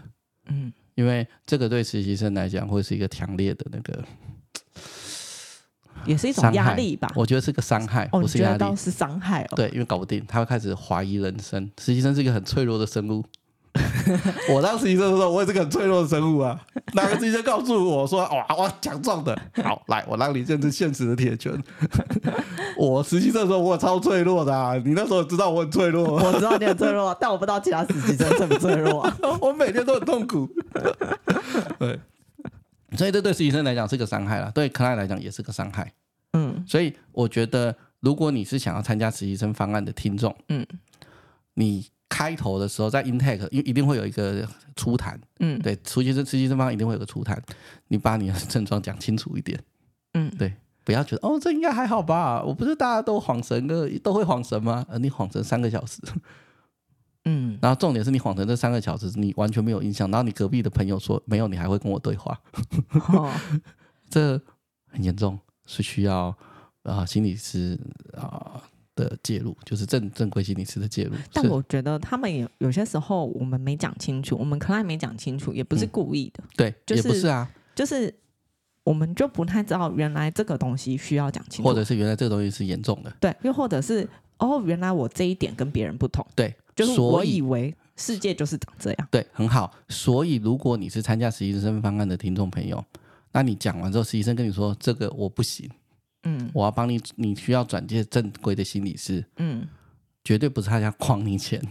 嗯，因为这个对实习生来讲会是一个强烈的那个，也是一种压力吧。我觉得是个伤害，不是压力，是伤害哦。对，因为搞不定，他会开始怀疑人生。实习生是一个很脆弱的生物。我当实习生的时候，我也是个很脆弱的生物啊。哪个实习生告诉我说：“哇，我强壮的，好，来，我让你见识现实的铁拳。”我实习生的时候，我超脆弱的啊。你那时候知道我很脆弱，我知道你很脆弱，但我不知道其他实习生这么脆弱。我每天都很痛苦。对，所以这对实习生来讲是个伤害了，对 client 来讲也是个伤害。嗯，所以我觉得，如果你是想要参加实习生方案的听众，嗯。你开头的时候在 intake，因为一定会有一个初谈，嗯，对，实习生实习生方一定会有个初谈，你把你的症状讲清楚一点，嗯，对，不要觉得哦，这应该还好吧，我不是大家都恍神的，都会恍神吗？呃，你恍神三个小时，嗯，然后重点是你恍神这三个小时你完全没有印象，然后你隔壁的朋友说没有，你还会跟我对话，哦、这很严重，是需要啊、呃、心理师啊。呃的介入就是正正规心理师的介入，但我觉得他们有有些时候我们没讲清楚，我们可能没讲清楚，也不是故意的，嗯、对，就是、也不是啊，就是我们就不太知道原来这个东西需要讲清楚，或者是原来这个东西是严重的，对，又或者是哦，原来我这一点跟别人不同，对，就是我以为世界就是长这样，对，很好，所以如果你是参加实习生方案的听众朋友，那你讲完之后，实习生跟你说这个我不行。嗯，我要帮你，你需要转介正规的心理师。嗯，绝对不是他想诓你钱。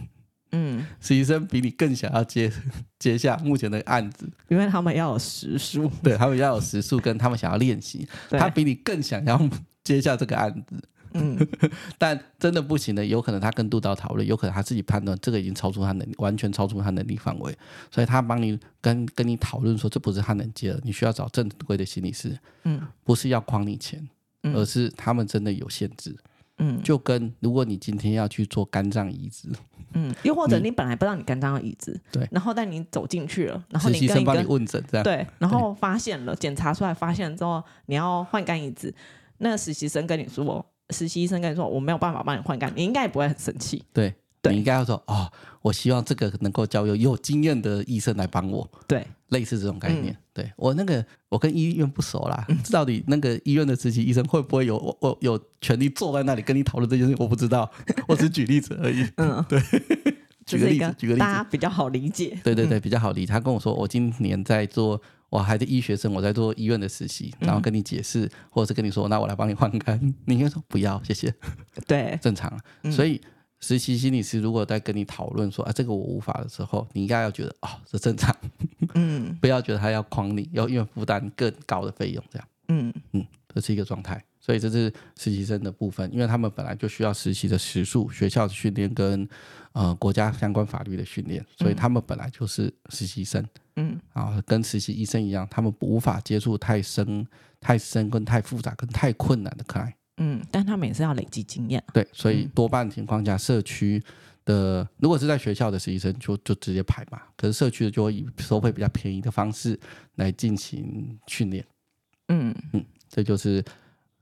嗯，实习生比你更想要接 接下目前的案子，因为他们要有时数，对他们要有时数，跟他们想要练习，他比你更想要接下这个案子。嗯，但真的不行的，有可能他跟督导讨论，有可能他自己判断这个已经超出他能力，完全超出他能力范围，所以他帮你跟跟你讨论说这不是他能接的，你需要找正规的心理师。嗯，不是要诓你钱。而是他们真的有限制，嗯，就跟如果你今天要去做肝脏移植，嗯，又或者你本来不知道你肝脏要移植，对，然后但你走进去了，然后实习生帮你问诊，这样。对，然后发现了，检查出来发现之后，你要换肝移植，那个实习生跟你说，实习医生跟你说，我没有办法帮你换肝，你应该也不会很生气，对。你应该要说哦，我希望这个能够交由有经验的医生来帮我。对，类似这种概念。嗯、对我那个，我跟医院不熟啦，嗯、到底那个医院的实习医生会不会有我我有权利坐在那里跟你讨论这件事情？我不知道，我只举例子而已。嗯，对，举个例子，举个例子，大家比较好理解。对对对，比较好理解。他跟我说，我今年在做，我还是医学生，我在做医院的实习，然后跟你解释，或者是跟你说，那我来帮你换肝，你应该说不要，谢谢。对，正常。所以。实习心理师如果在跟你讨论说啊，这个我无法的时候，你应该要觉得啊、哦，这正常，嗯，不要觉得他要诓你，要因为负担更高的费用这样，嗯。嗯，这是一个状态，所以这是实习生的部分，因为他们本来就需要实习的时数、学校的训练跟呃国家相关法律的训练，所以他们本来就是实习生，嗯，啊，跟实习医生一样，他们无法接触太深、太深跟太复杂跟太困难的个案。嗯，但他们也是要累积经验。对，所以多半情况下，社区的如果是在学校的实习生就，就就直接排嘛。可是社区的就会以收费比较便宜的方式来进行训练。嗯嗯，这就是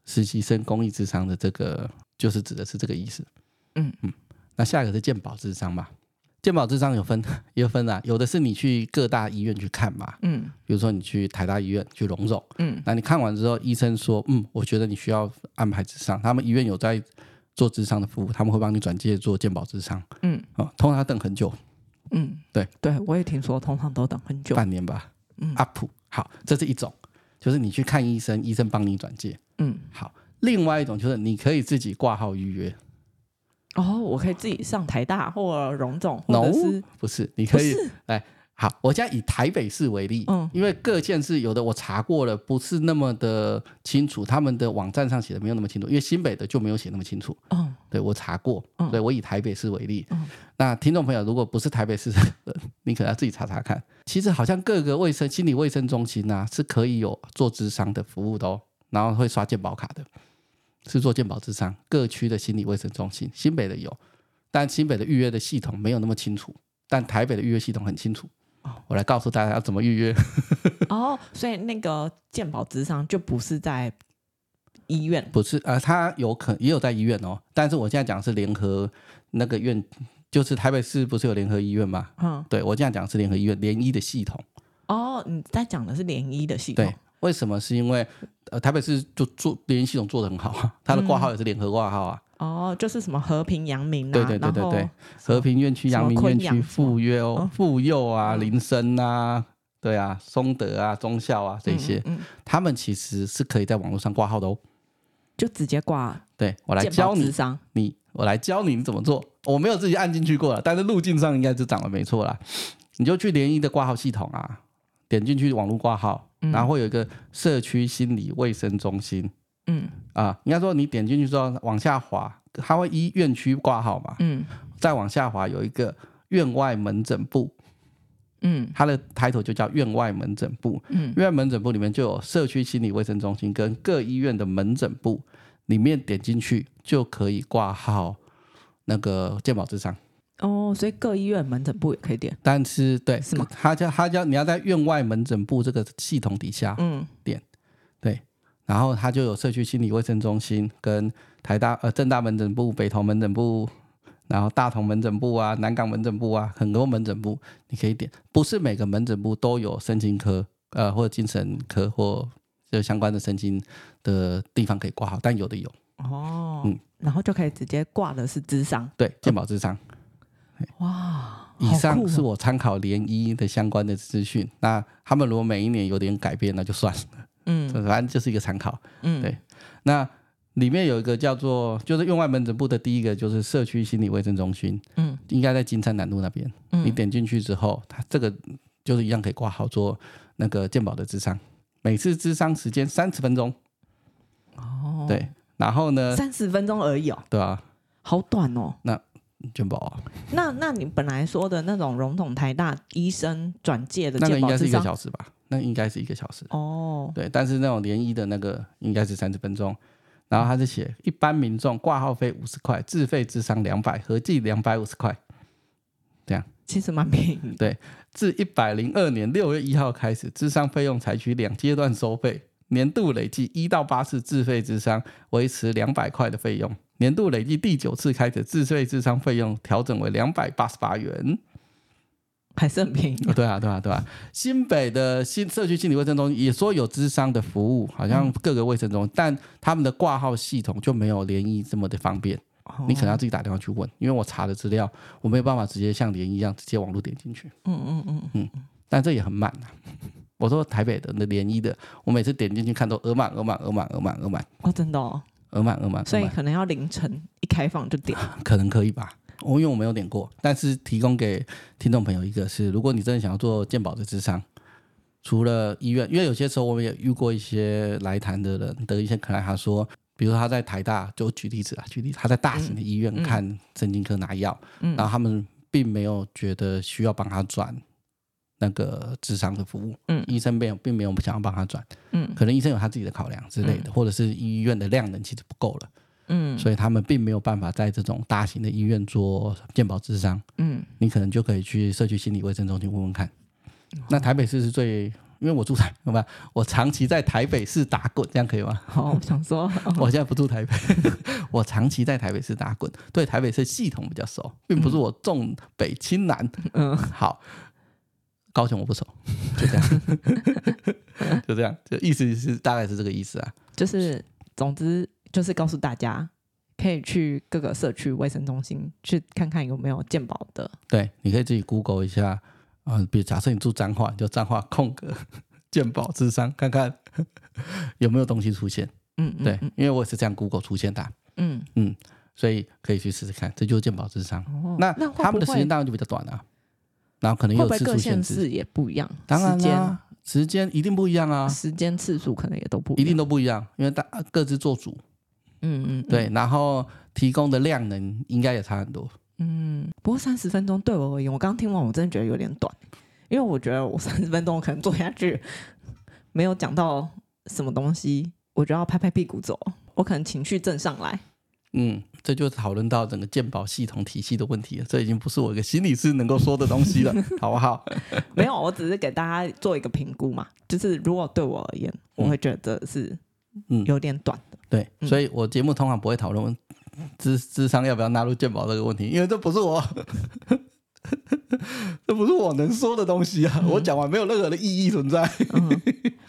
实习生公益智商的这个，就是指的是这个意思。嗯嗯，那下一个是鉴宝智商嘛。健保智商有分，也 有分啊，有的是你去各大医院去看嘛，嗯，比如说你去台大医院去荣总，嗯，那你看完之后，医生说，嗯，我觉得你需要安排智商，他们医院有在做智商的服务，他们会帮你转介做健保智商，嗯，哦，通常要等很久，嗯，对，对我也听说，通常都等很久，半年吧，嗯，up，好，这是一种，就是你去看医生，医生帮你转介，嗯，好，另外一种就是你可以自己挂号预约。哦，我可以自己上台大或荣总，或者是、no, 不是？你可以来好，我现在以台北市为例，嗯，因为各县市有的我查过了，不是那么的清楚，他们的网站上写的没有那么清楚，因为新北的就没有写那么清楚，嗯，对我查过，嗯，对我以台北市为例，嗯，那听众朋友如果不是台北市的人，你可能要自己查查看，其实好像各个卫生心理卫生中心呐、啊、是可以有做咨商的服务的哦，然后会刷健保卡的。是做健保咨商，各区的心理卫生中心，新北的有，但新北的预约的系统没有那么清楚，但台北的预约系统很清楚。哦，我来告诉大家要怎么预约。哦，所以那个健保咨商就不是在医院，不是，呃，他有可也有在医院哦，但是我现在讲的是联合那个院，就是台北市不是有联合医院吗？嗯，对我现在讲的是联合医院联医的系统。哦，你在讲的是联医的系统。对。为什么？是因为呃，台北市就做联系系统做得很好啊，它的挂号也是联合挂号啊。哦，就是什么和平阳明啊，对对对对对，和平院区、阳明院区、妇幼、妇幼啊、林森啊，对啊，松德啊、中校啊这些，他们其实是可以在网络上挂号的哦。就直接挂。对，我来教你，你我来教你你怎么做。我没有自己按进去过了，但是路径上应该是长得没错啦。你就去联医的挂号系统啊，点进去网络挂号。然后会有一个社区心理卫生中心，嗯。啊，应该说你点进去之后往下滑，它会依院区挂号嘛，嗯，再往下滑有一个院外门诊部，嗯，它的抬头就叫院外门诊部，嗯，院外门诊部里面就有社区心理卫生中心跟各医院的门诊部，里面点进去就可以挂号那个健保智商。哦，所以各医院门诊部也可以点，但是对，是吗？他叫他叫你要在院外门诊部这个系统底下，嗯，点，对，然后他就有社区心理卫生中心跟台大呃正大门诊部、北投门诊部，然后大同门诊部啊、南港门诊部啊，很多门诊部你可以点，不是每个门诊部都有身心科呃或者精神科或就相关的神经的地方可以挂号，但有的有。哦，嗯，然后就可以直接挂的是智商，对，健保智商。哇，以上是我参考联医的相关的资讯。那他们如果每一年有点改变，那就算了。嗯，反正就是一个参考。嗯，对。那里面有一个叫做，就是用外门诊部的第一个就是社区心理卫生中心。嗯，应该在金山南路那边。嗯，你点进去之后，它这个就是一样可以挂号做那个健保的智商，每次智商时间三十分钟。哦，对。然后呢？三十分钟而已哦。对啊。好短哦。那。健保啊，那那你本来说的那种荣统台大医生转介的，那个应该是一个小时吧？那应该是一个小时哦。对，但是那种联医的那个应该是三十分钟，然后他是写一般民众挂号费五十块，自费咨商两百，合计两百五十块，这样其实蛮便宜。对，自一百零二年六月一号开始，智商费用采取两阶段收费，年度累计一到八次自费咨商维持两百块的费用。年度累计第九次开始，自费智商费用调整为两百八十八元，还是很便宜。对啊，对啊，对啊。新北的新社区心理卫生中心也说有咨商的服务，好像各个卫生中心，嗯、但他们的挂号系统就没有联医这么的方便。哦、你可能要自己打电话去问，因为我查的资料，我没有办法直接像联医一样直接网络点进去。嗯嗯嗯嗯，但这也很慢啊。我说台北的那联医的，我每次点进去看都额满额满额满额满额满。哦，真的哦。额满额满，所以可能要凌晨一开放就点，可能可以吧。我因为我没有点过，但是提供给听众朋友一个是，如果你真的想要做健保的智商，除了医院，因为有些时候我们也遇过一些来谈的人的一些可能他说，比如他在台大，就举例子啊，举例子，他在大型的医院看神经科拿药，嗯嗯、然后他们并没有觉得需要帮他转。那个智商的服务，嗯，医生没有，并没有想要帮他转，嗯，可能医生有他自己的考量之类的，嗯、或者是医院的量能其实不够了，嗯，所以他们并没有办法在这种大型的医院做健保智商，嗯，你可能就可以去社区心理卫生中心问问看。嗯、那台北市是最，因为我住台，好吧，我长期在台北市打滚，这样可以吗？好，我想说，我现在不住台北，我长期在台北市打滚，对台北市系统比较熟，并不是我重北轻南，嗯，好。高雄我不熟，就这样，就这样，就意思是大概是这个意思啊。就是，总之就是告诉大家，可以去各个社区卫生中心去看看有没有健保的。对，你可以自己 Google 一下啊，比如假设你住彰化，就彰化空格 健保智商，看看有没有东西出现。嗯，嗯，对，因为我也是这样 Google 出现的。嗯嗯，所以可以去试试看，这就是健保智商。哦，那那他们的时间当然就比较短了啊。然后可能有次数限制，也不一样。当然啦，时间一定不一样啊。时间次数可能也都不一样，一定都不一样，因为大各自做主。嗯嗯，对。然后提供的量能应该也差很多。嗯，不过三十分钟对我而言，我刚听完我真的觉得有点短，因为我觉得我三十分钟我可能做下去没有讲到什么东西，我就要拍拍屁股走，我可能情绪正上来。嗯，这就讨论到整个鉴宝系统体系的问题了。这已经不是我一个心理师能够说的东西了，好不好？没有，我只是给大家做一个评估嘛。就是如果对我而言，我会觉得是嗯有点短的。嗯、对，嗯、所以我节目通常不会讨论智智商要不要纳入鉴宝这个问题，因为这不是我，这不是我能说的东西啊。嗯、我讲完没有任何的意义存在。嗯、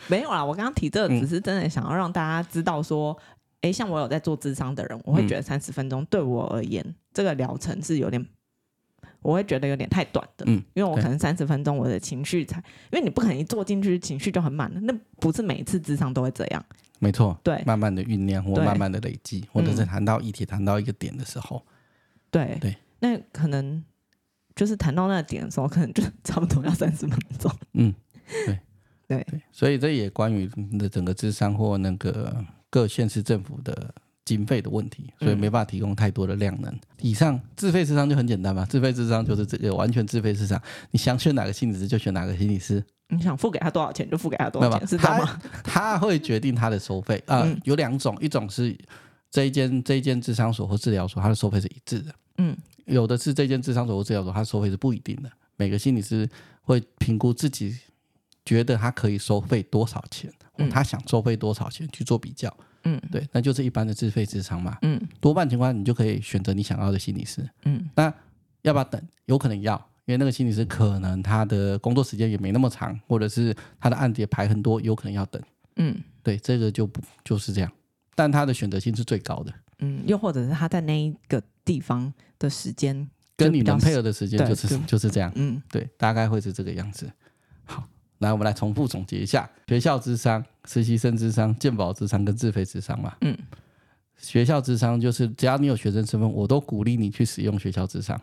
没有啦，我刚刚提这个只是真的想要让大家知道说。诶，像我有在做智商的人，我会觉得三十分钟对我而言，嗯、这个疗程是有点，我会觉得有点太短的。嗯，因为我可能三十分钟，我的情绪才，因为你不可能一坐进去情绪就很满了，那不是每一次智商都会这样。没错，对，慢慢的酝酿或慢慢的累积，或者是谈到议题谈到一个点的时候，对对，那可能就是谈到那个点的时候，可能就 差不多要三十分钟。嗯，对对对，所以这也关于你的整个智商或那个。各县市政府的经费的问题，所以没办法提供太多的量能。嗯、以上自费市商就很简单嘛，自费市商就是这个完全自费市场，你想选哪个心理师就选哪个心理师，你想付给他多少钱就付给他多少钱，是这样吗？他会决定他的收费啊、呃嗯，有两种，一种是这一间这一间智商所或治疗所，他的收费是一致的，嗯，有的是这间智商所或治疗所，他的收费是不一定的，每个心理师会评估自己觉得他可以收费多少钱，嗯、他想收费多少钱去做比较。嗯，对，那就是一般的自费咨商嘛。嗯，多半情况你就可以选择你想要的心理师。嗯，那要不要等？有可能要，因为那个心理师可能他的工作时间也没那么长，或者是他的案子也排很多，有可能要等。嗯，对，这个就不就是这样，但他的选择性是最高的。嗯，又或者是他在那一个地方的时间跟你能配合的时间就是就是这样。嗯，对，大概会是这个样子。好。来，我们来重复总结一下：学校智商、实习生智商、健保智商跟自费智商嘛。嗯，学校智商就是只要你有学生身份，我都鼓励你去使用学校智商。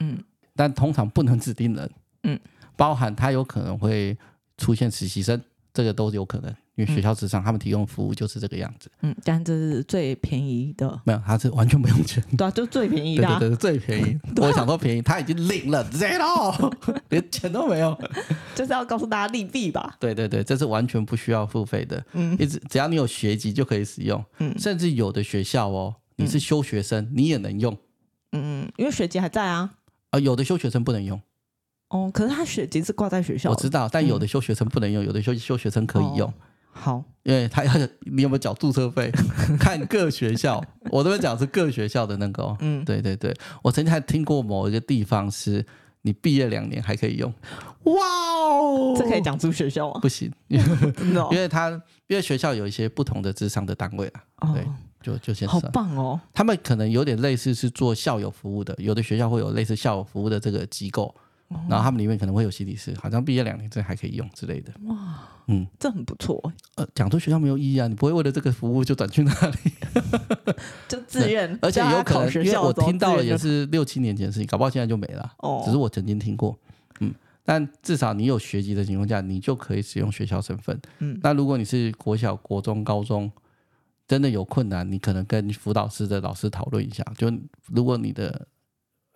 嗯，但通常不能指定人。嗯，包含他有可能会出现实习生，这个都有可能。因为学校之上，他们提供服务就是这个样子。嗯，但这是最便宜的。没有，它是完全不用钱。对啊，就最便宜的、啊。对对对，最便宜。我想说便宜，他已经领了 zero，连钱都没有。就是要告诉大家利弊吧。对对对，这是完全不需要付费的。嗯，一直只要你有学籍就可以使用。嗯，甚至有的学校哦，你是休学生，你也能用。嗯嗯，因为学籍还在啊。啊，有的休学生不能用。哦，可是他学籍是挂在学校。我知道，但有的休学生不能用，有的休休学生可以用。好，因为他要你有没有缴注册费？看各学校，我这边讲是各学校的那个、哦。嗯，对对对，我曾经还听过某一个地方是，你毕业两年还可以用。哇哦，这可以讲出学校吗？不行，因为他因为学校有一些不同的智商的单位啊。哦对，就就先好棒哦。他们可能有点类似是做校友服务的，有的学校会有类似校友服务的这个机构。然后他们里面可能会有心理师，好像毕业两年这还可以用之类的。哇，嗯，这很不错。呃，讲出学校没有意义啊，你不会为了这个服务就转去那里？就自愿，而且有可能，因为我听到了也是六七年前的事情，搞不好现在就没了。哦，只是我曾经听过。嗯，但至少你有学籍的情况下，你就可以使用学校身份。嗯，那如果你是国小、国中、高中，真的有困难，你可能跟辅导室的老师讨论一下。就如果你的。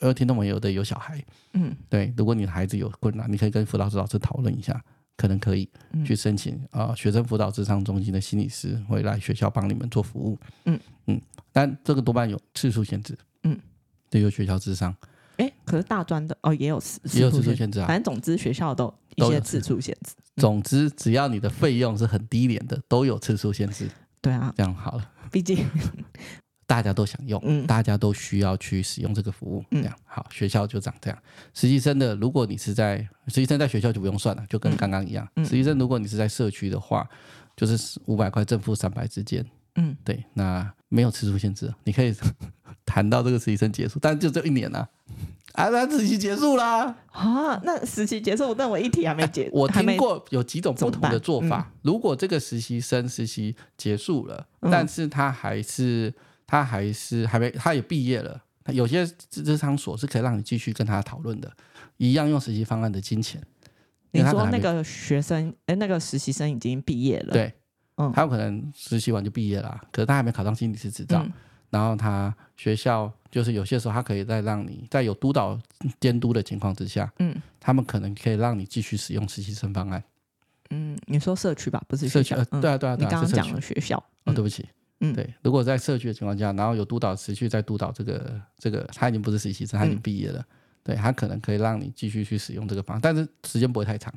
呃，听众朋友的有小孩，嗯，对，如果你的孩子有困难，你可以跟辅导师老师讨论一下，可能可以去申请啊、呃，学生辅导智商中心的心理师会来学校帮你们做服务，嗯。嗯，但这个多半有次数限制，嗯，对，有学校智商，哎、欸，可是大专的哦也有次也有次数限制。啊，反正总之学校都一些次数限制，总之只要你的费用是很低廉的，都有次数限制，对啊，这样好了，毕竟。大家都想用，嗯，大家都需要去使用这个服务，嗯，这样好。学校就长这样。实习生的，如果你是在实习生在学校就不用算了，就跟刚刚一样。嗯，实习生如果你是在社区的话，就是五百块正负三百之间，嗯，对，那没有次数限制，你可以 谈到这个实习生结束，但是就这一年啊，啊，那实习结束啦啊，那实习结束，但我一题还没结，啊，我听过有几种不同的做法。如果这个实习生实习结束了，嗯，但是他还是。他还是还没，他也毕业了。有些咨商所是可以让你继续跟他讨论的，一样用实习方案的金钱。你说那个学生，哎，那个实习生已经毕业了，对，嗯，他有可能实习完就毕业了，可是他还没考上心理师执照。嗯、然后他学校就是有些时候，他可以再让你在有督导监督的情况之下，嗯，他们可能可以让你继续使用实习生方案。嗯，你说社区吧，不是学校？社区、呃，对啊，对啊，对啊，你刚刚讲了学校。哦，对不起。嗯，对，如果在社区的情况下，然后有督导持续在督导这个这个，他已经不是实习生，他已经毕业了，嗯、对他可能可以让你继续去使用这个方案，但是时间不会太长。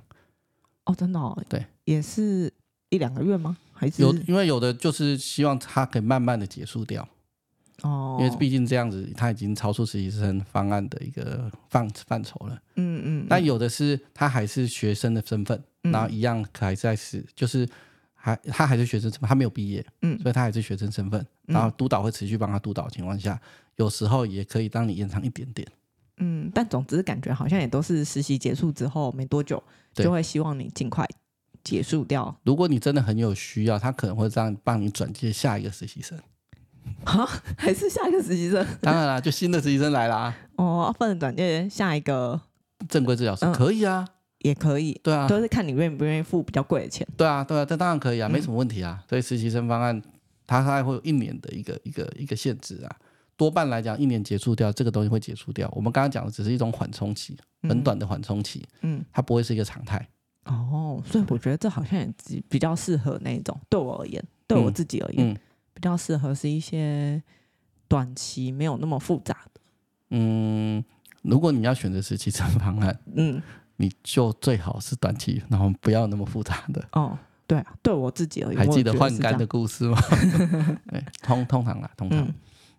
哦，真的哦，对，也是一两个月吗？还是有？因为有的就是希望他可以慢慢的结束掉。哦，因为毕竟这样子他已经超出实习生方案的一个范范畴了。嗯嗯。但有的是他还是学生的身份，嗯、然后一样还在是就是。还他还是学生身份，他没有毕业，嗯，所以他还是学生身份。嗯、然后督导会持续帮他督导的情况下，有时候也可以当你延长一点点。嗯，但总之感觉好像也都是实习结束之后没多久，就会希望你尽快结束掉。如果你真的很有需要，他可能会这样帮你转接下一个实习生。啊，还是下一个实习生？当然啦，就新的实习生来啦。哦，不能转接下一个正规治疗师、嗯、可以啊。也可以，对啊，都是看你愿不愿意付比较贵的钱。对啊，对啊，这当然可以啊，没什么问题啊。嗯、所以实习生方案它还会有一年的一个一个一个限制啊。多半来讲，一年结束掉这个东西会结束掉。我们刚刚讲的只是一种缓冲期，很短的缓冲期，嗯，它不会是一个常态。哦，所以我觉得这好像也比较适合那种，对我而言，对我自己而言，嗯嗯、比较适合是一些短期没有那么复杂的。嗯，如果你要选择实习生方案，嗯，你就最好是短期，然后不要那么复杂的。哦，对啊，对我自己而言，还记得换肝的故事吗？对，通通常啦，通常。嗯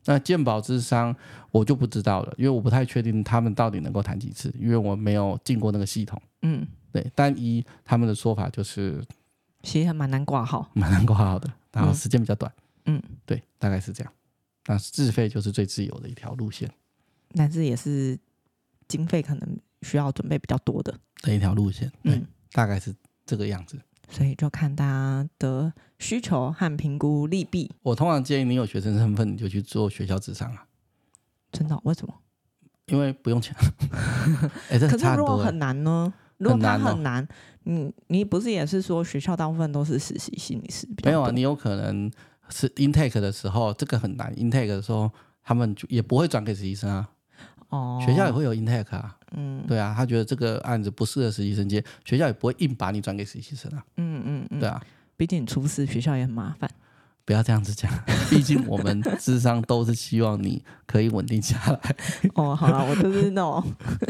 那鉴宝之商我就不知道了，因为我不太确定他们到底能够谈几次，因为我没有进过那个系统。嗯，对。但一他们的说法，就是其实还蛮难挂号，蛮难挂号的，然后时间比较短。嗯，对，大概是这样。那自费就是最自由的一条路线，但是也是经费可能需要准备比较多的的一条路线。对，嗯，大概是这个样子。所以就看大家的需求和评估利弊。我通常建议你有学生身份，你就去做学校咨商啊。真的？为什么？因为不用钱。可是如果很难呢？如果他很难，你你不是也是说学校大部分都是实习心理师？没有啊，你有可能是 intake 的时候这个很难，intake 的时候他们就也不会转给实习生啊。哦，学校也会有 intake 啊。嗯，对啊，他觉得这个案子不适合实习生接，学校也不会硬把你转给实习生啊。嗯嗯嗯，对啊，毕竟你出事，学校也很麻烦。不要这样子讲，毕竟我们智商都是希望你可以稳定下来。哦，好了，我就是那种，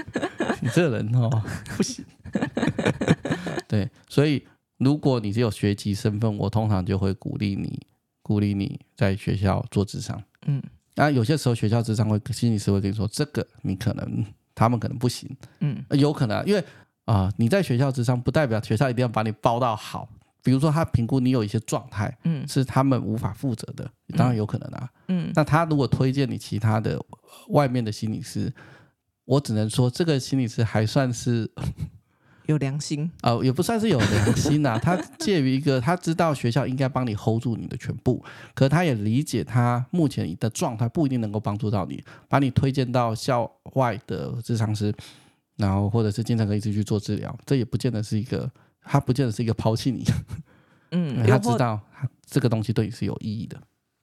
你这人哦，不行。对，所以如果你是有学籍身份，我通常就会鼓励你，鼓励你在学校做智商。嗯，啊，有些时候学校智商会心理师会跟你说，这个你可能。他们可能不行，嗯，有可能、啊，因为啊、呃，你在学校咨商不代表学校一定要把你包到好。比如说，他评估你有一些状态，嗯，是他们无法负责的，当然有可能啊，嗯。那他如果推荐你其他的外面的心理师，我只能说这个心理师还算是。有良心啊、呃，也不算是有良心呐、啊。他介于一个，他知道学校应该帮你 hold 住你的全部，可他也理解他目前的状态不一定能够帮助到你，把你推荐到校外的智商师，然后或者是精神科医师去做治疗，这也不见得是一个，他不见得是一个抛弃你。嗯，他知道他这个东西对你是有意义的。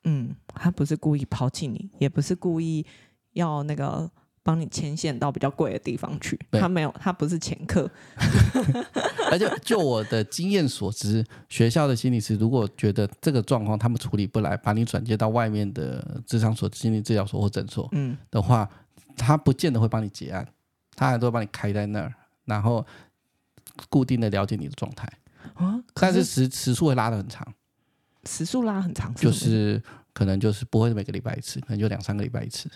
嗯，他不是故意抛弃你，也不是故意要那个。帮你牵线到比较贵的地方去，他没有，他不是前客。而且就我的经验所知，学校的心理师如果觉得这个状况他们处理不来，把你转接到外面的智商所、心理治疗所或诊所，嗯的话，他不见得会帮你结案，他还都会帮你开在那儿，然后固定的了解你的状态啊。但是时时数会拉的很长，时数拉很长，就是可能就是不会每个礼拜一次，可能就两三个礼拜一次。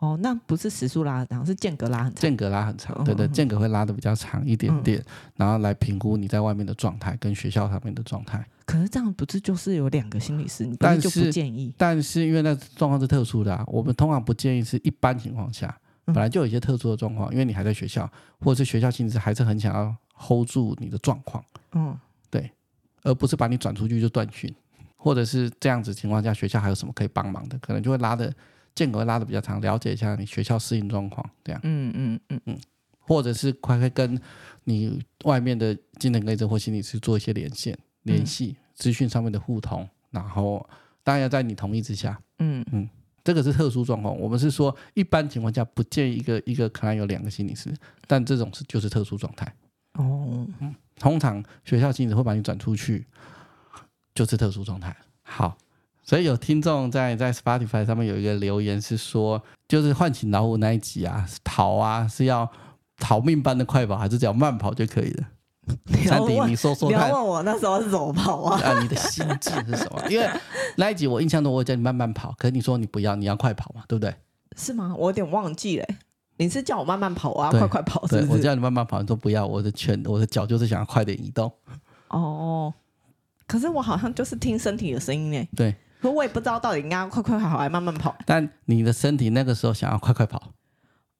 哦，那不是时速拉很长，是间隔拉很长。间隔拉很长，对对，间隔会拉的比较长一点点，嗯、然后来评估你在外面的状态跟学校上面的状态。可是这样不是就是有两个心理师？你但是就不建议？但是，因为那状况是特殊的啊，我们通常不建议是一般情况下，本来就有一些特殊的状况，因为你还在学校，或者是学校心理师还是很想要 hold 住你的状况。嗯，对，而不是把你转出去就断讯，或者是这样子情况下，学校还有什么可以帮忙的，可能就会拉的。间隔拉的比较长，了解一下你学校适应状况，这样，嗯嗯嗯。嗯，或者是快快跟你外面的精神科医生或心理师做一些连线、联系、资讯上面的互通，然后当然要在你同意之下，嗯。嗯，这个是特殊状况，我们是说一般情况下不建议一个一个可能有两个心理师，但这种是就是特殊状态，哦，嗯，通常学校心理师会把你转出去，就是特殊状态，好。所以有听众在在 Spotify 上面有一个留言是说，就是唤醒老虎那一集啊，逃啊是要逃命般的快跑，还是只要慢跑就可以了？珊迪，你说说看。你要问我那时候是怎么跑啊？啊，你的心境是什么？因为那一集我印象中我叫你慢慢跑，可是你说你不要，你要快跑嘛，对不对？是吗？我有点忘记了。你是叫我慢慢跑啊，快快跑是不是？对，我叫你慢慢跑，你说不要，我的拳，我的脚就是想要快点移动。哦，可是我好像就是听身体的声音诶。对。可我也不知道到底应该要快快跑还是慢慢跑。但你的身体那个时候想要快快跑。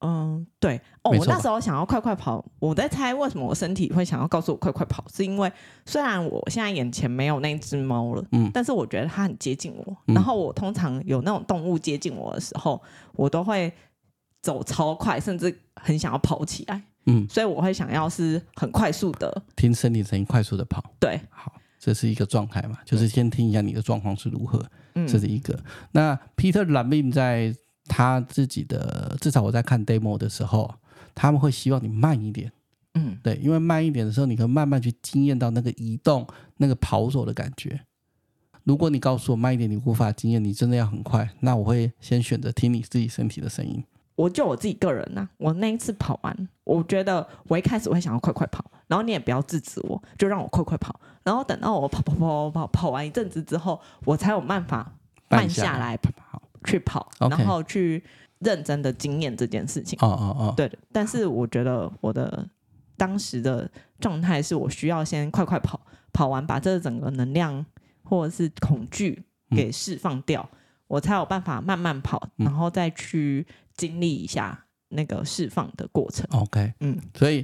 嗯，对。哦，我那时候想要快快跑。我在猜为什么我身体会想要告诉我快快跑，是因为虽然我现在眼前没有那只猫了，嗯，但是我觉得它很接近我。嗯，然后我通常有那种动物接近我的时候，我都会走超快，甚至很想要跑起来。嗯，所以我会想要是很快速的，听身体声音快速的跑。对，好。这是一个状态嘛，就是先听一下你的状况是如何，这是一个。那 Peter Levine 在他自己的，至少我在看 demo 的时候，他们会希望你慢一点，嗯，对，因为慢一点的时候，你可以慢慢去经验到那个移动、那个跑走的感觉。如果你告诉我慢一点，你无法经验，你真的要很快，那我会先选择听你自己身体的声音。我就我自己个人呐、啊，我那一次跑完，我觉得我一开始会想要快快跑，然后你也不要制止我，就让我快快跑，然后等到我跑跑跑跑跑跑完一阵子之后，我才有办法慢下来跑去跑，然后去认真的经验这件事情。哦哦哦，对的。但是我觉得我的当时的状态是我需要先快快跑，跑完把这整个能量或者是恐惧给释放掉，嗯、我才有办法慢慢跑，然后再去。经历一下那个释放的过程。OK，嗯，所以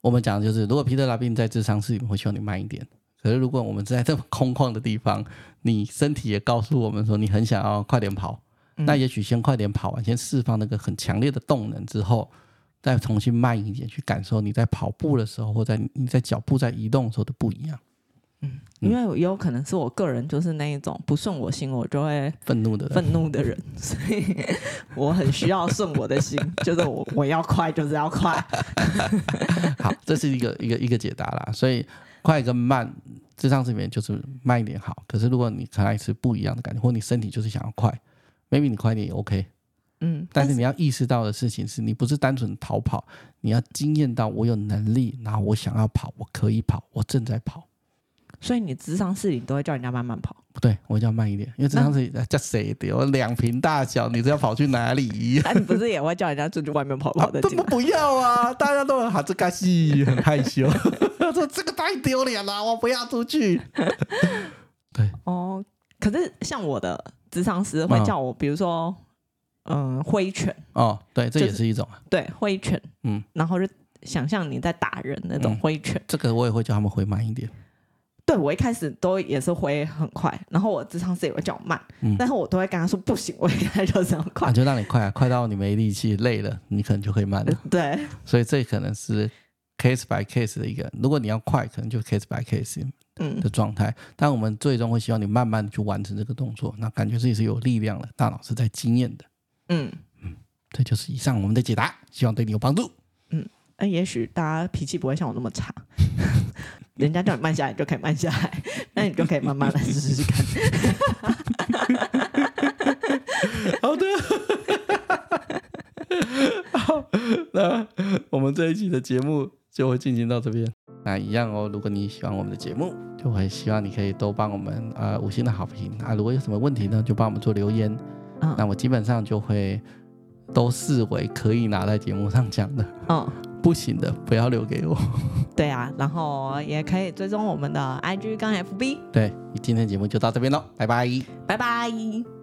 我们讲的就是，如果皮特拉宾在智商室里面会希望你慢一点，可是如果我们在这么空旷的地方，你身体也告诉我们说你很想要快点跑，嗯、那也许先快点跑完，先释放那个很强烈的动能之后，再重新慢一点去感受你在跑步的时候，或在你在脚步在移动的时候的不一样。嗯，因为也有可能是我个人就是那一种不顺我心，我就会愤怒的愤怒的人，所以我很需要顺我的心，就是我我要快就是要快。好，这是一个一个一个解答啦。所以快跟慢，智商这边就是慢一点好。可是如果你可爱是不一样的感觉，或你身体就是想要快，maybe 你快点也 OK。嗯，但是你要意识到的事情是你不是单纯逃跑，你要经验到我有能力，然后我想要跑，我可以跑，我正在跑。所以你智商室里都会叫人家慢慢跑？不对，我叫慢一点，因为智商室叫谁的？我两瓶大小，你是要跑去哪里？那你不是也会叫人家出去外面跑跑的？怎么不要啊？大家都很哈兹嘎西，很害羞，说这个太丢脸了，我不要出去。对哦，可是像我的智商师会叫我，比如说，嗯，挥拳。哦，对，这也是一种啊。对，挥拳。嗯，然后就想象你在打人那种挥拳。这个我也会叫他们挥慢一点。对，我一开始都也是回很快，然后我智商师也会叫我慢，嗯、但是我都会跟他说不行，我应该就这样快，就让你快，快到你没力气、累了，你可能就会慢了。对，所以这可能是 case by case 的一个，如果你要快，可能就 case by case 的状态。嗯、但我们最终会希望你慢慢的去完成这个动作，那感觉自己是有力量的，大脑是在经验的。嗯嗯，这就是以上我们的解答，希望对你有帮助。嗯，那也许大家脾气不会像我那么差。人家叫你慢下来，你就可以慢下来，那你就可以慢慢来试试看。好的，好，那我们这一期的节目就会进行到这边。那一样哦，如果你喜欢我们的节目，就会希望你可以多帮我们呃五星的好评啊。如果有什么问题呢，就帮我们做留言。嗯、那我基本上就会都视为可以拿在节目上讲的。嗯。不行的，不要留给我。对啊，然后也可以追踪我们的 IG 跟 FB。对，今天节目就到这边喽，拜拜，拜拜。